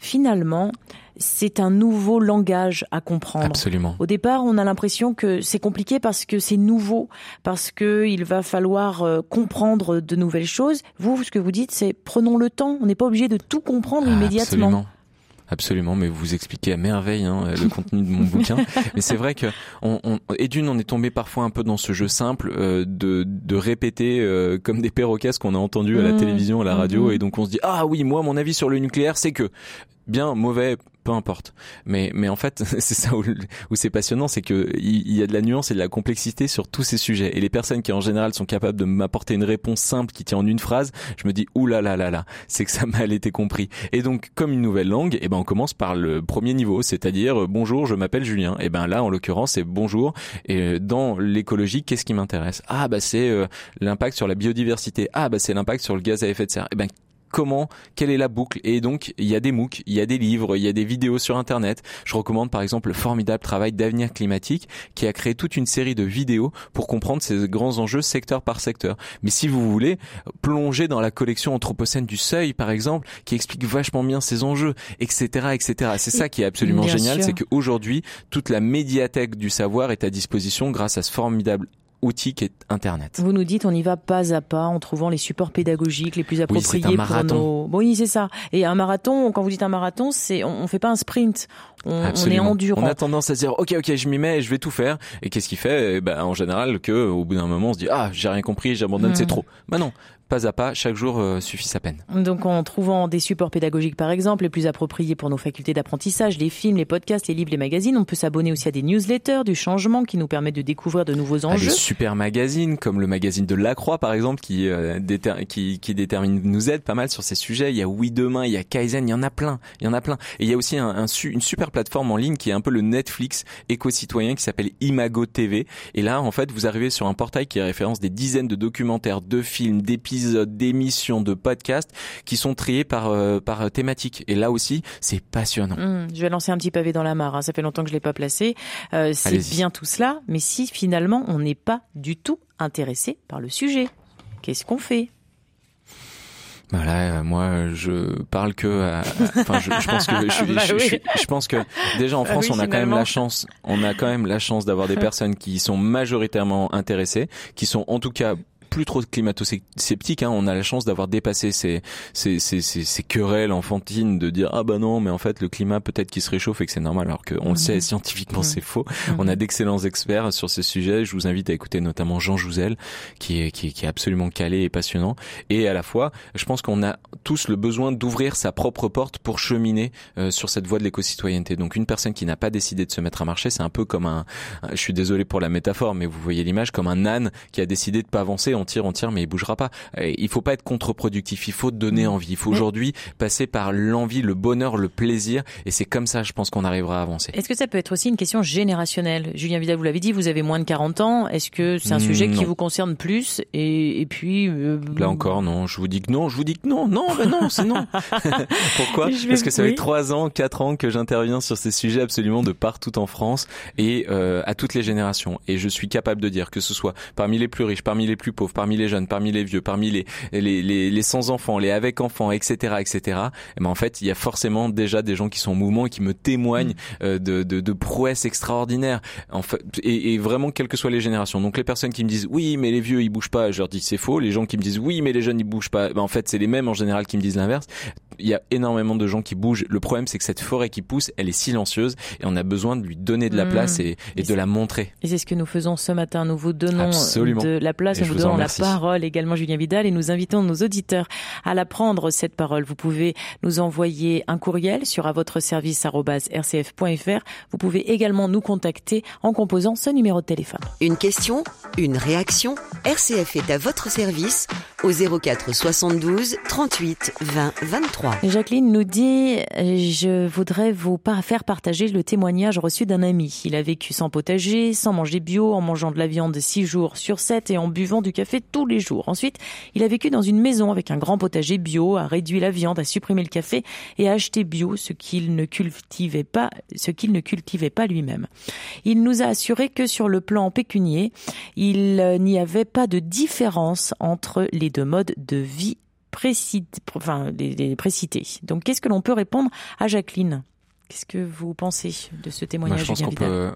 finalement, c'est un nouveau langage à comprendre. Absolument. Au départ, on a l'impression que c'est compliqué parce que c'est nouveau, parce que il va falloir comprendre de nouvelles choses. Vous, ce que vous dites, c'est prenons le temps. On n'est pas obligé de tout comprendre immédiatement. Absolument. Absolument, mais vous expliquez à merveille hein, le contenu de mon bouquin. <laughs> Mais c'est vrai que on, on, et d'une, on est tombé parfois un peu dans ce jeu simple euh, de, de répéter euh, comme des perroquets ce qu'on a entendu à la Mmh. télévision, à la radio, Mhm. et donc on se dit ah oui, moi mon avis sur le nucléaire, c'est que bien, mauvais, peu importe. Mais mais en fait, <laughs> c'est ça où, où c'est passionnant, c'est que il y a de la nuance et de la complexité sur tous ces sujets. Et les personnes qui en général sont capables de m'apporter une réponse simple qui tient en une phrase, je me dis ouh là là là là, c'est que ça <laughs> m'a été compris. Et donc comme une nouvelle langue, eh ben on commence par le premier niveau, c'est-à-dire euh, bonjour, je m'appelle Julien. Et ben là en l'occurrence c'est bonjour. Et euh, dans l'écologie, qu'est-ce qui m'intéresse? Ah bah c'est euh, l'impact sur la biodiversité. Ah bah c'est l'impact sur le gaz à effet de serre. Et ben comment, quelle est la boucle. Et donc, il y a des MOOC, il y a des livres, il y a des vidéos sur Internet. Je recommande par exemple le formidable travail d'avenir climatique qui a créé toute une série de vidéos pour comprendre ces grands enjeux secteur par secteur. Mais si vous voulez plonger dans la collection anthropocène du Seuil, par exemple, qui explique vachement bien ces enjeux, etc., etc. C'est ça qui est absolument Bien génial, c'est qu'aujourd'hui, toute la médiathèque du savoir est à disposition grâce à ce formidable outil qui est Internet. Vous nous dites on y va pas à pas en trouvant les supports pédagogiques les plus c'est un appropriés pour marathon. nos. Bon, oui, c'est ça. Et un marathon, quand vous dites un marathon, c'est on, on fait pas un sprint. On, on est endurant. On a tendance à se dire, ok, ok, je m'y mets, et je vais tout faire. Et qu'est-ce qu'il fait? Eh ben, En général, que au bout d'un moment, on se dit, ah, j'ai rien compris, j'abandonne, Mhm. c'est trop. Bah non, pas à pas, chaque jour euh, suffit sa peine. Donc en trouvant des supports pédagogiques par exemple les plus appropriés pour nos facultés d'apprentissage, les films, les podcasts, les livres, les magazines, on peut s'abonner aussi à des newsletters du changement qui nous permettent de découvrir de nouveaux des enjeux. super magazines comme le magazine de La Croix par exemple qui, euh, déter- qui qui détermine nous aide pas mal sur ces sujets. Il y a Oui demain, il y a Kaizen, il y en a plein, il y en a plein. Et il y a aussi un, un su- une super plateforme en ligne qui est un peu le Netflix éco-citoyen qui s'appelle Imago TV. Et là en fait vous arrivez sur un portail qui référence des dizaines de documentaires, de films, d'épisodes, d'émissions, de podcasts qui sont triés par euh, par thématique. Et là aussi c'est passionnant. Hum, je vais lancer un petit pavé dans la mare. hein. Ça fait longtemps que je l'ai pas placé. Euh, c'est bien tout cela, mais si finalement on n'est pas du tout intéressé par le sujet, qu'est-ce qu'on fait? Voilà, euh, moi je parle que, à- à- enfin je, je pense que je, <laughs> suis- Bah je- je oui. suis- je pense que déjà en Bah France oui, on a quand même la chance, on a quand même la chance d'avoir des <laughs> personnes qui sont majoritairement intéressées, qui sont en tout cas plus trop climato-sceptiques. Hein. On a la chance d'avoir dépassé ces, ces, ces, ces, ces querelles enfantines de dire ah bah non mais en fait le climat peut-être qu'il se réchauffe et que c'est normal alors qu'on le sait scientifiquement c'est faux. On a d'excellents experts sur ce sujet. Je vous invite à écouter notamment Jean Jouzel qui est, qui est, qui est absolument calé et passionnant. Et à la fois, je pense qu'on a tous le besoin d'ouvrir sa propre porte pour cheminer euh, sur cette voie de l'éco-citoyenneté. Donc une personne qui n'a pas décidé de se mettre à marcher, c'est un peu comme un, un- je suis désolé pour la métaphore, mais vous voyez l'image, comme un âne qui a décidé de pas avancer, on tire, on tire, mais il bougera pas. Il faut pas être contre-productif, il faut donner envie. Il faut aujourd'hui passer par l'envie, le bonheur, le plaisir, et c'est comme ça, je pense qu'on arrivera à avancer. Est-ce que ça peut être aussi une question générationnelle? Julien Vidal, vous l'avez dit, vous avez moins de 40 ans. Est-ce que c'est un sujet qui vous concerne plus? Et, et puis euh, Là encore, non. Je vous dis que non. Je vous dis que non. Non, ben non, c'est non. <laughs> <laughs> Pourquoi? Parce que ça fait trois ans, quatre ans que j'interviens sur ces sujets absolument de partout en France et euh, à toutes les générations. Et je suis capable de dire que ce soit parmi les plus riches, parmi les plus pauvres, parmi les jeunes, parmi les vieux, parmi les les, les, les sans enfants, les avec enfants, etc., etc. Et ben en fait, il y a forcément déjà des gens qui sont en mouvement et qui me témoignent euh, de, de, de prouesses extraordinaires. En fait, et, et vraiment quelles que soient les générations. Donc les personnes qui me disent oui, mais les vieux ils bougent pas, je leur dis c'est faux. Les gens qui me disent oui, mais les jeunes ils bougent pas, ben en fait c'est les mêmes en général qui me disent l'inverse. Il y a énormément de gens qui bougent. Le problème c'est que cette forêt qui pousse, elle est silencieuse et on a besoin de lui donner de la Mmh. place et, et de la montrer. Et c'est ce que nous faisons ce matin. Nous vous donnons Absolument. de la place, Et nous vous donnons la parole également, Julien Vidal, et nous invitons nos auditeurs à la prendre, cette parole. Vous pouvez nous envoyer un courriel sur à votre service rcf.fr. Vous pouvez également nous contacter en composant ce numéro de téléphone. Une question, une réaction RCF est à votre service au 04 72 38 20 23. Jacqueline nous dit Je voudrais vous faire partager le témoignage reçu d'un ami. Il a vécu sans potager, sans manger bio, en mangeant de la viande 6 jours sur 7 et en buvant du café tous les jours. Ensuite, il a vécu dans une maison avec un grand potager bio, a réduit la viande, a supprimé le café et a acheté bio ce qu'il ne cultivait pas, ce qu'il ne cultivait pas lui-même. Il nous a assuré que sur le plan pécunier, il n'y avait pas de différence entre les deux modes de vie précis, enfin, les, les précités. Donc, qu'est-ce que l'on peut répondre à Jacqueline? Qu'est-ce que vous pensez de ce Moi, témoignage je pense qu'on peut,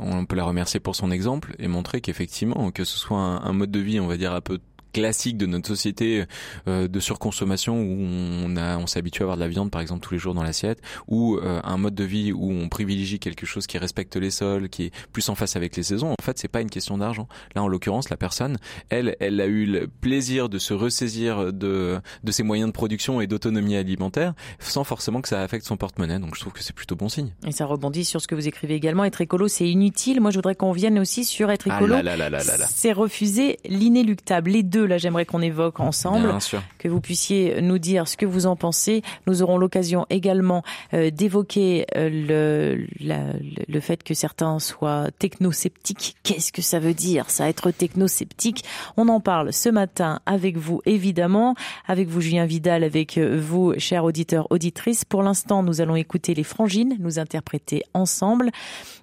on peut la remercier pour son exemple et montrer qu'effectivement, que ce soit un, un mode de vie, on va dire un peu classique de notre société euh, de surconsommation où on a on s'habitue à avoir de la viande par exemple tous les jours dans l'assiette ou euh, un mode de vie où on privilégie quelque chose qui respecte les sols qui est plus en face avec les saisons en fait c'est pas une question d'argent là en l'occurrence la personne elle elle a eu le plaisir de se ressaisir de de ses moyens de production et d'autonomie alimentaire sans forcément que ça affecte son porte-monnaie donc je trouve que c'est plutôt bon signe Et ça rebondit sur ce que vous écrivez également. Être écolo, c'est inutile. Moi, je voudrais qu'on vienne aussi sur être Ah écolo. là là là là là là. C'est refuser l'inéluctable. Les deux deux, là, j'aimerais qu'on évoque ensemble, que vous puissiez nous dire ce que vous en pensez. Nous aurons l'occasion également euh, d'évoquer euh, le, la- le- le fait que certains soient technosceptiques. Qu'est-ce que ça veut dire, ça, être technosceptique? On en parle ce matin avec vous, évidemment, avec vous, Julien Vidal, avec euh, vous, chers auditeurs, auditrices. Pour l'instant, nous allons écouter les frangines nous interpréter ensemble.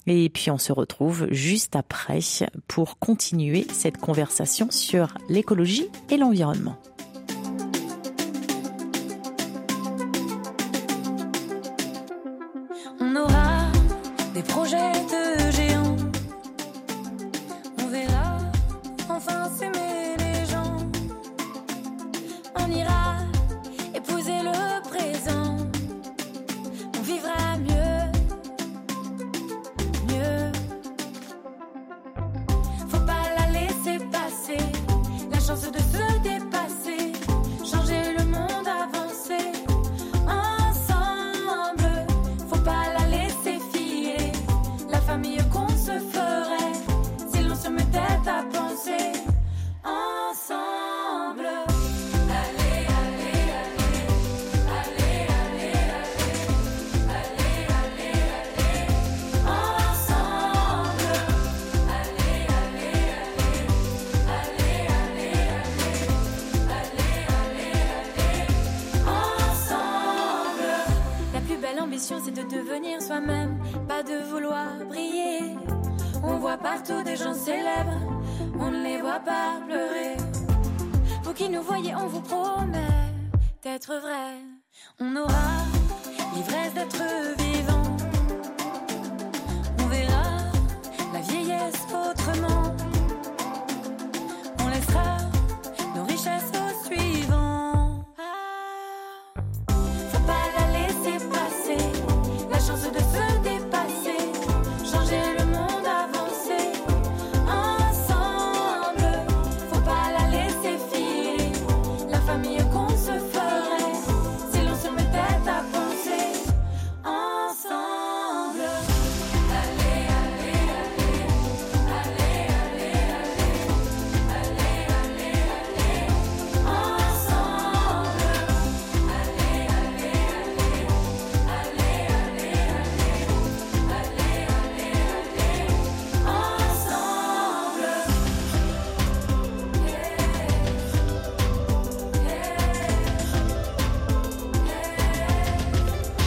Et puis, on se retrouve juste après pour continuer cette conversation sur l'écologie et l'environnement. On aura des projets de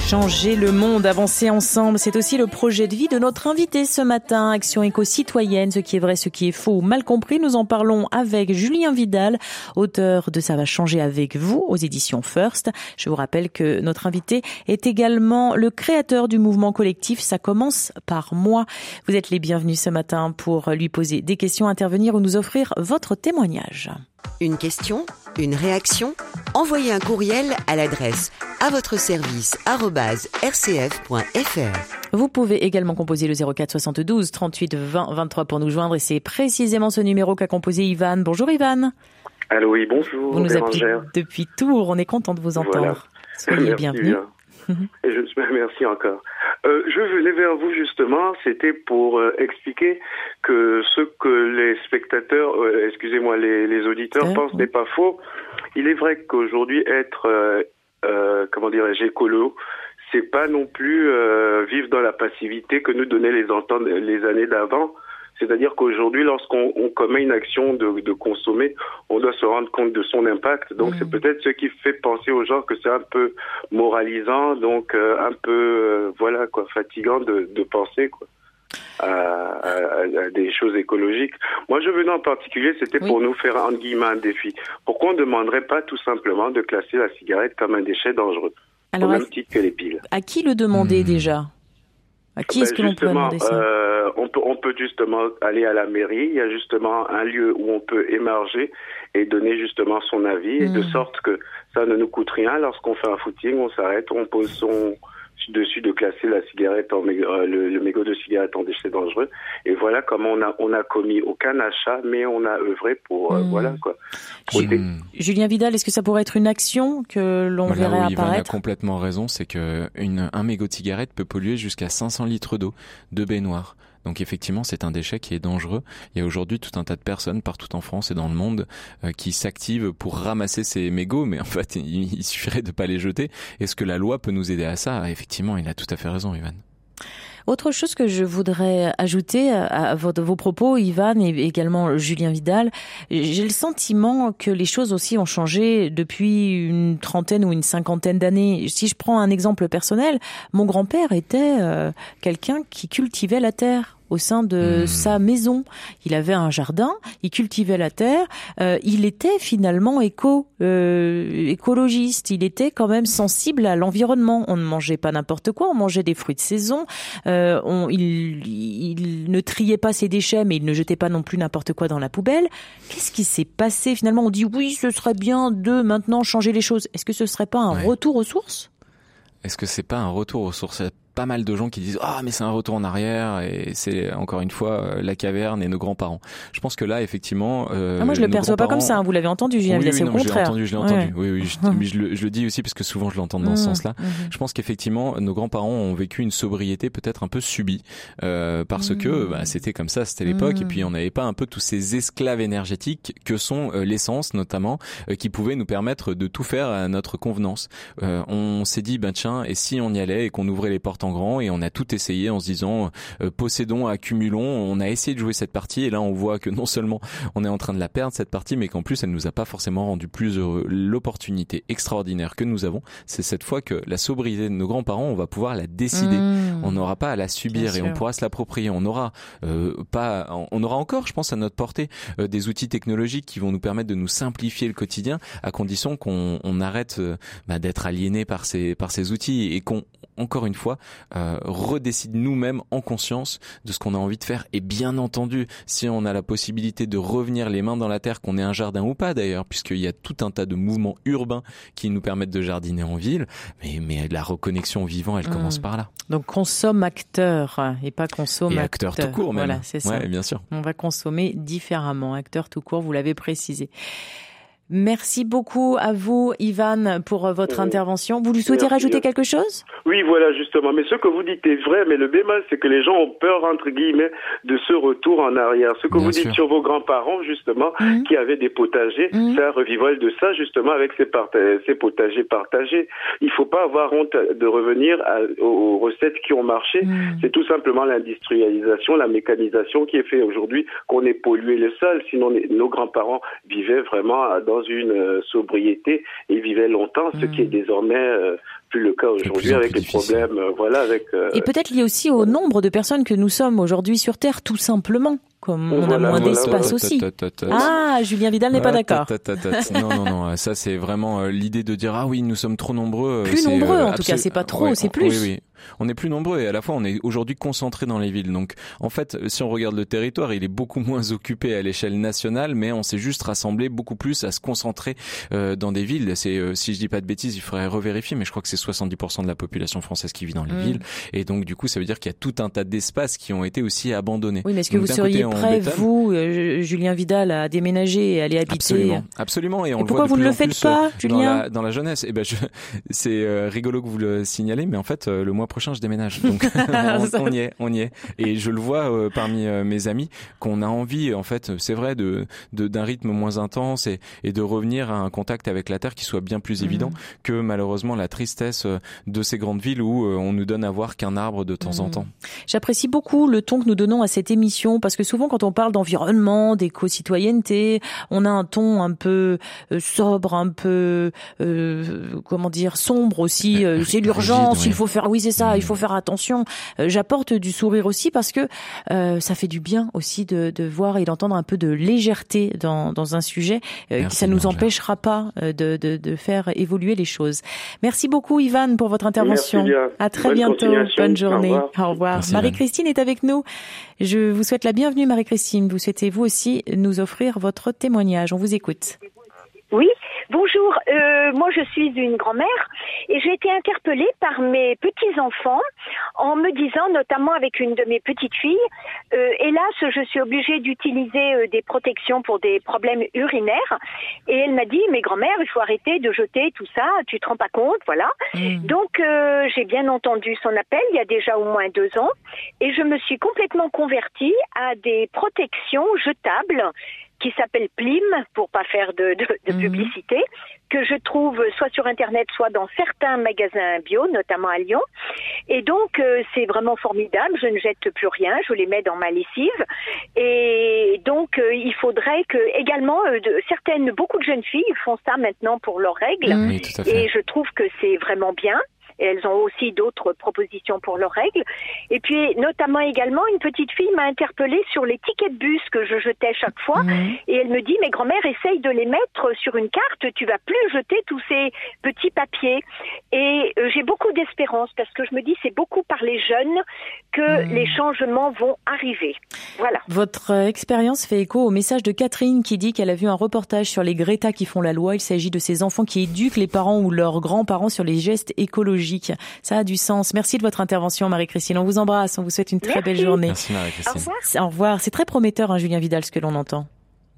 Changer le monde, avancer ensemble, c'est aussi le projet de vie de notre invité ce matin, Action éco-citoyenne, ce qui est vrai, ce qui est faux mal compris. Nous en parlons avec Julien Vidal, auteur de Ça va changer avec vous aux éditions First. Je vous rappelle que notre invité est également le créateur du mouvement collectif Ça commence par moi. Vous êtes les bienvenus ce matin pour lui poser des questions, intervenir ou nous offrir votre témoignage. Une question Une réaction Envoyez un courriel à l'adresse à votre service rcf.fr. Vous pouvez également composer le 04 72 38 20 23 pour nous joindre et c'est précisément ce numéro qu'a composé Ivan. Bonjour Ivan. Allô, oui, bonjour. Vous nous appelez depuis Tours. On est content de vous entendre. Voilà. Soyez <laughs> Merci bienvenus. bien. Et je, <laughs> merci encore. Euh, je venais vers vous justement, c'était pour euh, expliquer que ce que les spectateurs, euh, excusez-moi, les, les auditeurs Euh, pensent n'est pas faux. Il est vrai qu'aujourd'hui être, comment dirais-je, écolo, c'est pas non plus vivre dans la passivité que nous donnaient les, les années d'avant. C'est-à-dire qu'aujourd'hui, lorsqu'on on commet une action de, de consommer, on doit se rendre compte de son impact. Donc, c'est peut-être ce qui fait penser aux gens que c'est un peu moralisant, donc euh, un peu, euh, voilà, quoi, fatigant de, de penser, quoi. À, à- à des choses écologiques. Moi, je venais en particulier, c'était pour nous faire entre guillemets un défi. Pourquoi on ne demanderait pas tout simplement de classer la cigarette comme un déchet dangereux, Alors, au même à- titre que les piles? À qui le demander déjà? À qui est-ce Ben, que l'on peut demander ça? euh, peut, justement aller à la mairie. Il y a justement un lieu où on peut émarger et donner justement son avis, et de Mm. sorte que ça ne nous coûte rien. Lorsqu'on fait un footing, on s'arrête, on pose son dessus de classer la cigarette en euh, le, le mégot de cigarette en déchet dangereux. Et voilà comment on a on a commis aucun achat, mais on a œuvré pour euh, Mm. voilà quoi. Julien Vidal, est-ce que ça pourrait être une action que l'on Voilà, verrait où Ivan a apparaître? complètement raison, c'est que une, un mégot de cigarette peut polluer jusqu'à 500 litres d'eau, de baignoire. Donc effectivement, c'est un déchet qui est dangereux. Il y a aujourd'hui tout un tas de personnes partout en France et dans le monde euh, qui s'activent pour ramasser ces mégots, mais en fait, <laughs> il, suffirait de pas les jeter. Est-ce que la loi peut nous aider à ça? Effectivement, il a tout à fait raison, Ivan. Autre chose que je voudrais ajouter à votre, vos propos, Ivan et également Julien Vidal, j'ai le sentiment que les choses aussi ont changé depuis une trentaine ou une cinquantaine d'années. Si je prends un exemple personnel, mon grand-père était euh, quelqu'un qui cultivait la terre au sein de Mmh. sa maison. Il avait un jardin, il cultivait la terre, euh, il était finalement éco euh, écologiste, il était quand même sensible à l'environnement. On ne mangeait pas n'importe quoi, on mangeait des fruits de saison, euh, on, il, il ne triait pas ses déchets, mais il ne jetait pas non plus n'importe quoi dans la poubelle. Qu'est-ce qui s'est passé finalement? On dit oui, ce serait bien de maintenant changer les choses. Est-ce que ce serait pas un Ouais. retour aux sources? Est-ce que c'est pas un retour aux sources? Pas mal de gens qui disent ah mais c'est un retour en arrière et c'est encore une fois euh, la caverne et nos grands-parents. Je pense que là effectivement. euh, Ah, Moi, je le perçois pas comme ça. hein, Vous l'avez entendu, Julien oui, oui, non, au je l'ai contraire. entendu, je l'ai Ouais. entendu. Oui, oui, je, <laughs> mais je, le, je le dis aussi parce que souvent je l'entends dans ce Mmh, sens-là. mmh. Je pense qu'effectivement, nos grands-parents ont vécu une sobriété peut-être un peu subie euh, parce Mmh. que bah, c'était comme ça, c'était l'époque, Mmh. et puis on n'avait pas un peu tous ces esclaves énergétiques que sont euh, l'essence notamment, euh, qui pouvaient nous permettre de tout faire à notre convenance. Euh, on s'est dit, ben tiens, et si on y allait et qu'on ouvrait les portes en grand, et on a tout essayé en se disant, euh, possédons, accumulons. On a essayé de jouer cette partie, et là on voit que <laughs> non seulement on est en train de la perdre cette partie, mais qu'en plus elle nous a pas forcément rendu plus heureux. L'opportunité extraordinaire que nous avons, c'est cette fois que la sobriété de nos grands-parents, on va pouvoir la décider. Mmh. On n'aura pas à la subir Bien et on sûr. pourra se l'approprier. On aura euh, pas, on aura encore, je pense, à notre portée euh, des outils technologiques qui vont nous permettre de nous simplifier le quotidien, à condition qu'on on arrête euh, bah, d'être aliéné par ces par ces outils et qu'on encore une fois euh, redécide nous-mêmes en conscience de ce qu'on a envie de faire. Et bien entendu, si on a la possibilité de revenir les mains dans la terre, qu'on ait un jardin ou pas d'ailleurs, puisqu'il y a tout un tas de mouvements urbains qui nous permettent de jardiner en ville, mais mais la reconnexion vivant, elle Mm. commence par là. Donc consomme acteur et pas consomme Et acteur tout court même. Voilà, c'est ça. Ouais, bien sûr. On va consommer différemment. Acteur tout court, vous l'avez précisé. Merci beaucoup à vous, Ivan, pour euh, votre Oui. intervention. Vous lui souhaitez Merci. rajouter quelque chose? Oui, voilà, justement. Mais ce que vous dites est vrai, mais le bémol, c'est que les gens ont peur, entre guillemets, de ce retour en arrière. Ce que Bien vous sûr. dites sur vos grands-parents, justement, Mhm. qui avaient des potagers, Mhm. c'est un revival de ça, justement, avec ces, potagers partagés. Il faut pas avoir honte de revenir à- aux, recettes qui ont marché. Mm. C'est tout simplement l'industrialisation, la mécanisation qui est fait aujourd'hui qu'on ait pollué le sol. Sinon, les- nos grands-parents vivaient vraiment euh, dans une euh, sobriété et vivaient longtemps, ce qui est désormais euh, plus le cas aujourd'hui avec les difficile. problèmes, euh, voilà, avec. Et peut-être lié aussi au nombre de personnes que nous sommes aujourd'hui sur Terre, tout simplement. Comme on a Voilà, moins voilà, d'espace aussi. Ah, Julien Vidal n'est pas Ah, d'accord. Non, non, non. Ça, c'est vraiment l'idée de dire ah oui, nous sommes trop nombreux. Plus nombreux, en tout cas, c'est pas trop, Ouais, c'est plus. Oui, oui. On est plus nombreux et à la fois on est aujourd'hui concentrés dans les villes. Donc en fait, si on regarde le territoire, il est beaucoup <laughs> moins occupé à l'échelle nationale, mais on s'est juste rassemblé beaucoup plus à se concentrer euh, dans des villes. C'est euh, si je dis pas de bêtises, il faudrait revérifier, mais je crois que c'est 70% de la population française qui vit dans les Mm. villes. Et donc du coup, ça veut dire qu'il y a tout un tas d'espaces qui ont été aussi abandonnés. Oui, mais est-ce que Donc, vous côté, seriez prêt, vous, euh, Julien Vidal, à déménager et aller habiter Absolument, absolument. Et, on Et le pourquoi voit vous ne le faites plus, pas, euh, Julien dans la, dans la jeunesse. Et ben, je, <laughs> c'est euh, rigolo que vous le signalez, mais en fait, euh, le mois prochain, je déménage. <laughs> Donc, <laughs> on, on y est, on y est. Et je le vois euh, parmi euh, mes amis qu'on a envie, en fait, c'est vrai, de, d'un rythme moins intense et, et de revenir à un contact avec la terre qui soit bien plus évident que malheureusement la tristesse euh, de ces grandes villes où on nous donne à voir qu'un arbre de temps en Mhm. temps. J'apprécie beaucoup le ton que nous donnons à cette émission parce que souvent quand on parle d'environnement, d'éco-citoyenneté, on a un ton un peu sobre, un peu euh, comment dire sombre aussi. <laughs> c'est l'urgence, il faut faire. Oui, c'est ça. Il faut faire attention. Euh, J'apporte du sourire aussi parce que euh, ça fait du bien aussi de, de voir et d'entendre un peu de légèreté dans, dans un sujet. Euh, Merci, ça nous empêchera pas euh, de, de, de faire évoluer les choses. Merci beaucoup, Ivan, pour votre intervention. Merci bien. À très Bonne bientôt. Bonne journée. Au revoir. Au revoir. Merci, Marie-Christine est avec nous. Je vous souhaite la bienvenue, Marie-Christine. Vous souhaitez vous aussi nous offrir votre témoignage. On vous écoute. Oui, bonjour. Euh, moi, je suis une grand-mère et j'ai été interpellée par mes petits-enfants en me disant, notamment avec une de mes petites filles, euh, hélas, je suis obligée d'utiliser euh, des protections pour des problèmes urinaires. Et elle m'a dit, mais grand-mère, il faut arrêter de jeter tout ça, tu te rends pas compte, voilà. Donc, euh, j'ai bien entendu son appel il y a déjà au moins deux ans et je me suis complètement convertie à des protections jetables qui s'appelle Plim, pour pas faire de, de, de publicité, que je trouve soit sur Internet, soit dans certains magasins bio, notamment à Lyon. Et donc, euh, c'est vraiment formidable. Je ne jette plus rien, je les mets dans ma lessive. Et donc, euh, il faudrait que, également, euh, de, certaines, beaucoup de jeunes filles font ça maintenant pour leurs règles. Oui, tout à fait. Et je trouve que c'est vraiment bien. Et elles ont aussi d'autres propositions pour leurs règles. Et puis, notamment également, une petite fille m'a interpellée sur les tickets de bus que je jetais chaque fois. Et elle me dit, mais grand-mère, essaye de les mettre sur une carte. Tu vas plus jeter tous ces petits papiers. Et euh, j'ai beaucoup d'espérance parce que je me dis, c'est beaucoup par les jeunes que les changements vont arriver. Voilà. Votre expérience fait écho au message de Catherine qui dit qu'elle a vu un reportage sur les Greta qui font la loi. Il s'agit de ces enfants qui éduquent les parents ou leurs grands-parents sur les gestes écologiques. Ça a du sens. Merci de votre intervention, Marie-Christine. On vous embrasse. On vous souhaite une très Merci. belle journée. Merci, Marie-Christine. Au revoir. Au revoir. C'est très prometteur, hein, Julien Vidal, ce que l'on entend.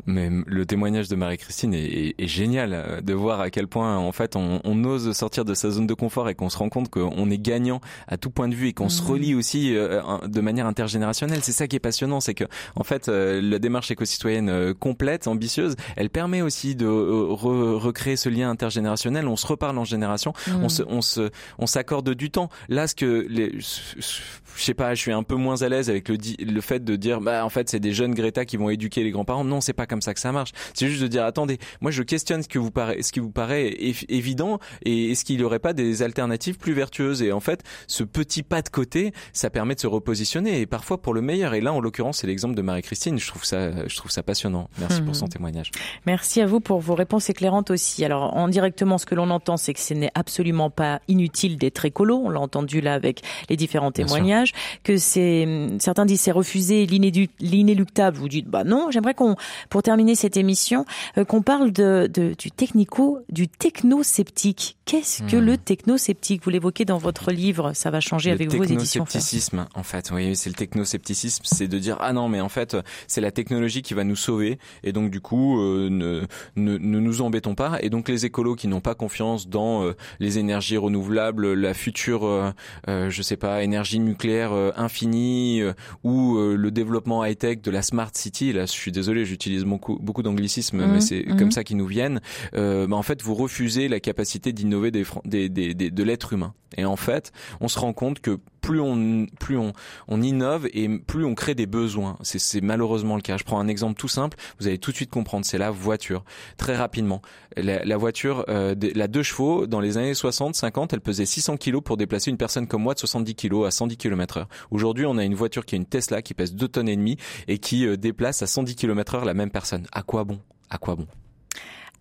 Mais le témoignage de Marie-Christine est, est- est génial euh, de voir à quel point en fait on, on ose sortir de sa zone de confort et qu'on se rend compte qu'on est gagnant à tout point de vue et qu'on se relie aussi euh, de manière intergénérationnelle. C'est ça qui est passionnant, c'est que en fait euh, la démarche éco-citoyenne euh, complète, ambitieuse, elle permet aussi de euh, re- recréer ce lien intergénérationnel. On se reparle en génération, on se, on se, on s'accorde du temps. Là, ce que les, je sais pas, je suis un peu moins à l'aise avec le, le fait de dire, bah en fait c'est des jeunes Greta qui vont éduquer les grands-parents. Non, c'est pas comme ça que ça marche. C'est juste de dire, attendez, moi je questionne ce que vous paraît, ce qui vous paraît évident et est-ce qu'il n'y aurait pas des alternatives plus vertueuses Et en fait, ce petit pas de côté, ça permet de se repositionner et parfois pour le meilleur. Et là, en l'occurrence, c'est l'exemple de Marie-Christine. Je trouve ça, je trouve ça passionnant. Merci pour son témoignage. Merci à vous pour vos réponses éclairantes aussi. Alors, en directement, ce que l'on entend, c'est que ce n'est absolument pas inutile d'être écolo. On l'a entendu là avec les différents témoignages. Que c'est, certains disent c'est refuser l'inéluctable. Vous dites, bah non. J'aimerais qu'on, pour terminer cette émission, euh, qu'on parle de, de- du technico, du technosceptique. Qu'est-ce que Hmm. le technosceptique? Vous l'évoquez dans votre livre. Ça va changer le avec vos éditions. Fleur. technoscepticisme, en fait, oui, c'est le technoscepticisme, c'est de dire ah non, mais en fait, c'est la technologie qui va nous sauver, et donc du coup, euh, ne, ne, ne nous embêtons pas. Et donc les écolos qui n'ont pas confiance dans euh, les énergies renouvelables, la future, euh, euh, je sais pas, énergie nucléaire euh, infinie, euh, ou euh, le développement high tech de la smart city. Là, je suis désolé, j'utilise beaucoup beaucoup d'anglicismes, Mhm, mais c'est mhm. comme ça qu'ils nous viennent. Euh, bah, en fait, vous refusez la capacité d'innover des, des, des, des- de l'être humain. Et en fait, on se rend compte que plus on plus on, on innove et plus on crée des besoins. C'est, c'est malheureusement le cas. Je prends un exemple tout simple. Vous allez tout de suite comprendre. C'est la voiture. Très rapidement, la, la voiture, euh, la deux chevaux dans les années 60, 50, elle pesait 600 kilos pour déplacer une personne comme moi de 70 kilos à 110 km heure. Aujourd'hui, on a une voiture qui est une Tesla qui pèse 2 tonnes et demie et qui euh, déplace à 110 km heure la même personne. À quoi bon? À quoi bon?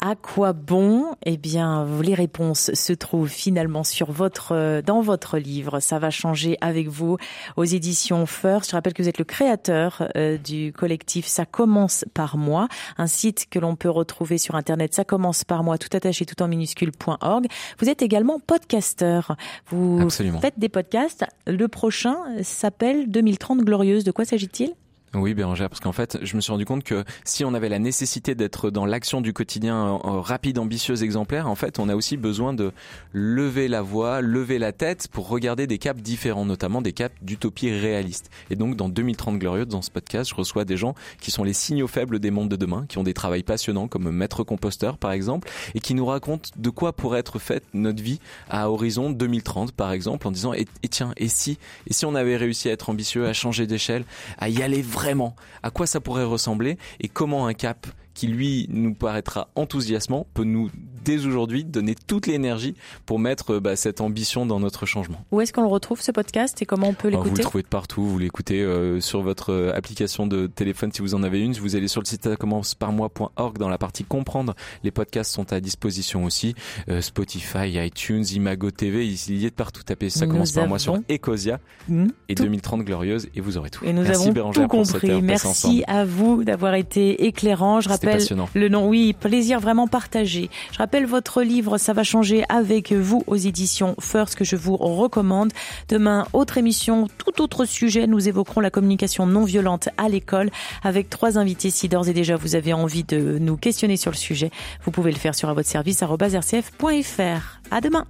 À quoi bon? Eh bien, les réponses se trouvent finalement sur votre, euh, dans votre livre. Ça va changer avec vous aux éditions First. Je rappelle que vous êtes le créateur euh, du collectif Ça commence par moi, un site que l'on peut retrouver sur internet. Ça commence par moi, tout attaché, tout en minuscule.org. Vous êtes également podcasteur. Vous Absolument. faites des podcasts. Le prochain s'appelle 2030 glorieuse. De quoi s'agit-il? Oui, Bérangère, parce qu'en fait, je me suis rendu compte que si on avait la nécessité d'être dans l'action du quotidien euh, rapide, ambitieuse, exemplaire, en fait, on a aussi besoin de lever la voix, lever la tête pour regarder des caps différents, notamment des caps d'utopie réaliste. Et donc, dans 2030 Glorieuse, dans ce podcast, je reçois des gens qui sont les signaux faibles des mondes de demain, qui ont des travails passionnants, comme maître composteur, par exemple, et qui nous racontent de quoi pourrait être faite notre vie à horizon 2030, par exemple, en disant, et, et tiens, et si, et si on avait réussi à être ambitieux, à changer d'échelle, à y aller à quoi ça pourrait ressembler, et comment un cap qui lui nous paraîtra enthousiasmant peut nous dès aujourd'hui donner toute l'énergie pour mettre bah, cette ambition dans notre changement. Où est-ce qu'on le retrouve ce podcast et comment on peut Alors, Vous le l'écouter? trouvez de partout, vous l'écoutez euh, sur votre euh, application de téléphone si vous en avez une. Vous allez sur le site commenceparmoi.org dans la partie comprendre. Les podcasts sont à disposition aussi. Euh, Spotify, iTunes, Imago TV, il y est de partout. Tapez ça Nous commence par moi sur Ecosia Hmm, et tout- 2030 glorieuse et vous aurez tout. Et nous Merci avons tout compris. Merci à vous d'avoir été éclairant. Je C'était rappelle le nom. Oui, plaisir vraiment partagé. Je rappelle votre livre, ça va changer avec vous aux éditions First que je vous recommande. Demain, autre émission, tout autre sujet. Nous évoquerons la communication non violente à l'école avec trois invités. Si d'ores et déjà vous avez envie de nous questionner sur le sujet, vous pouvez le faire sur à votre service. À demain.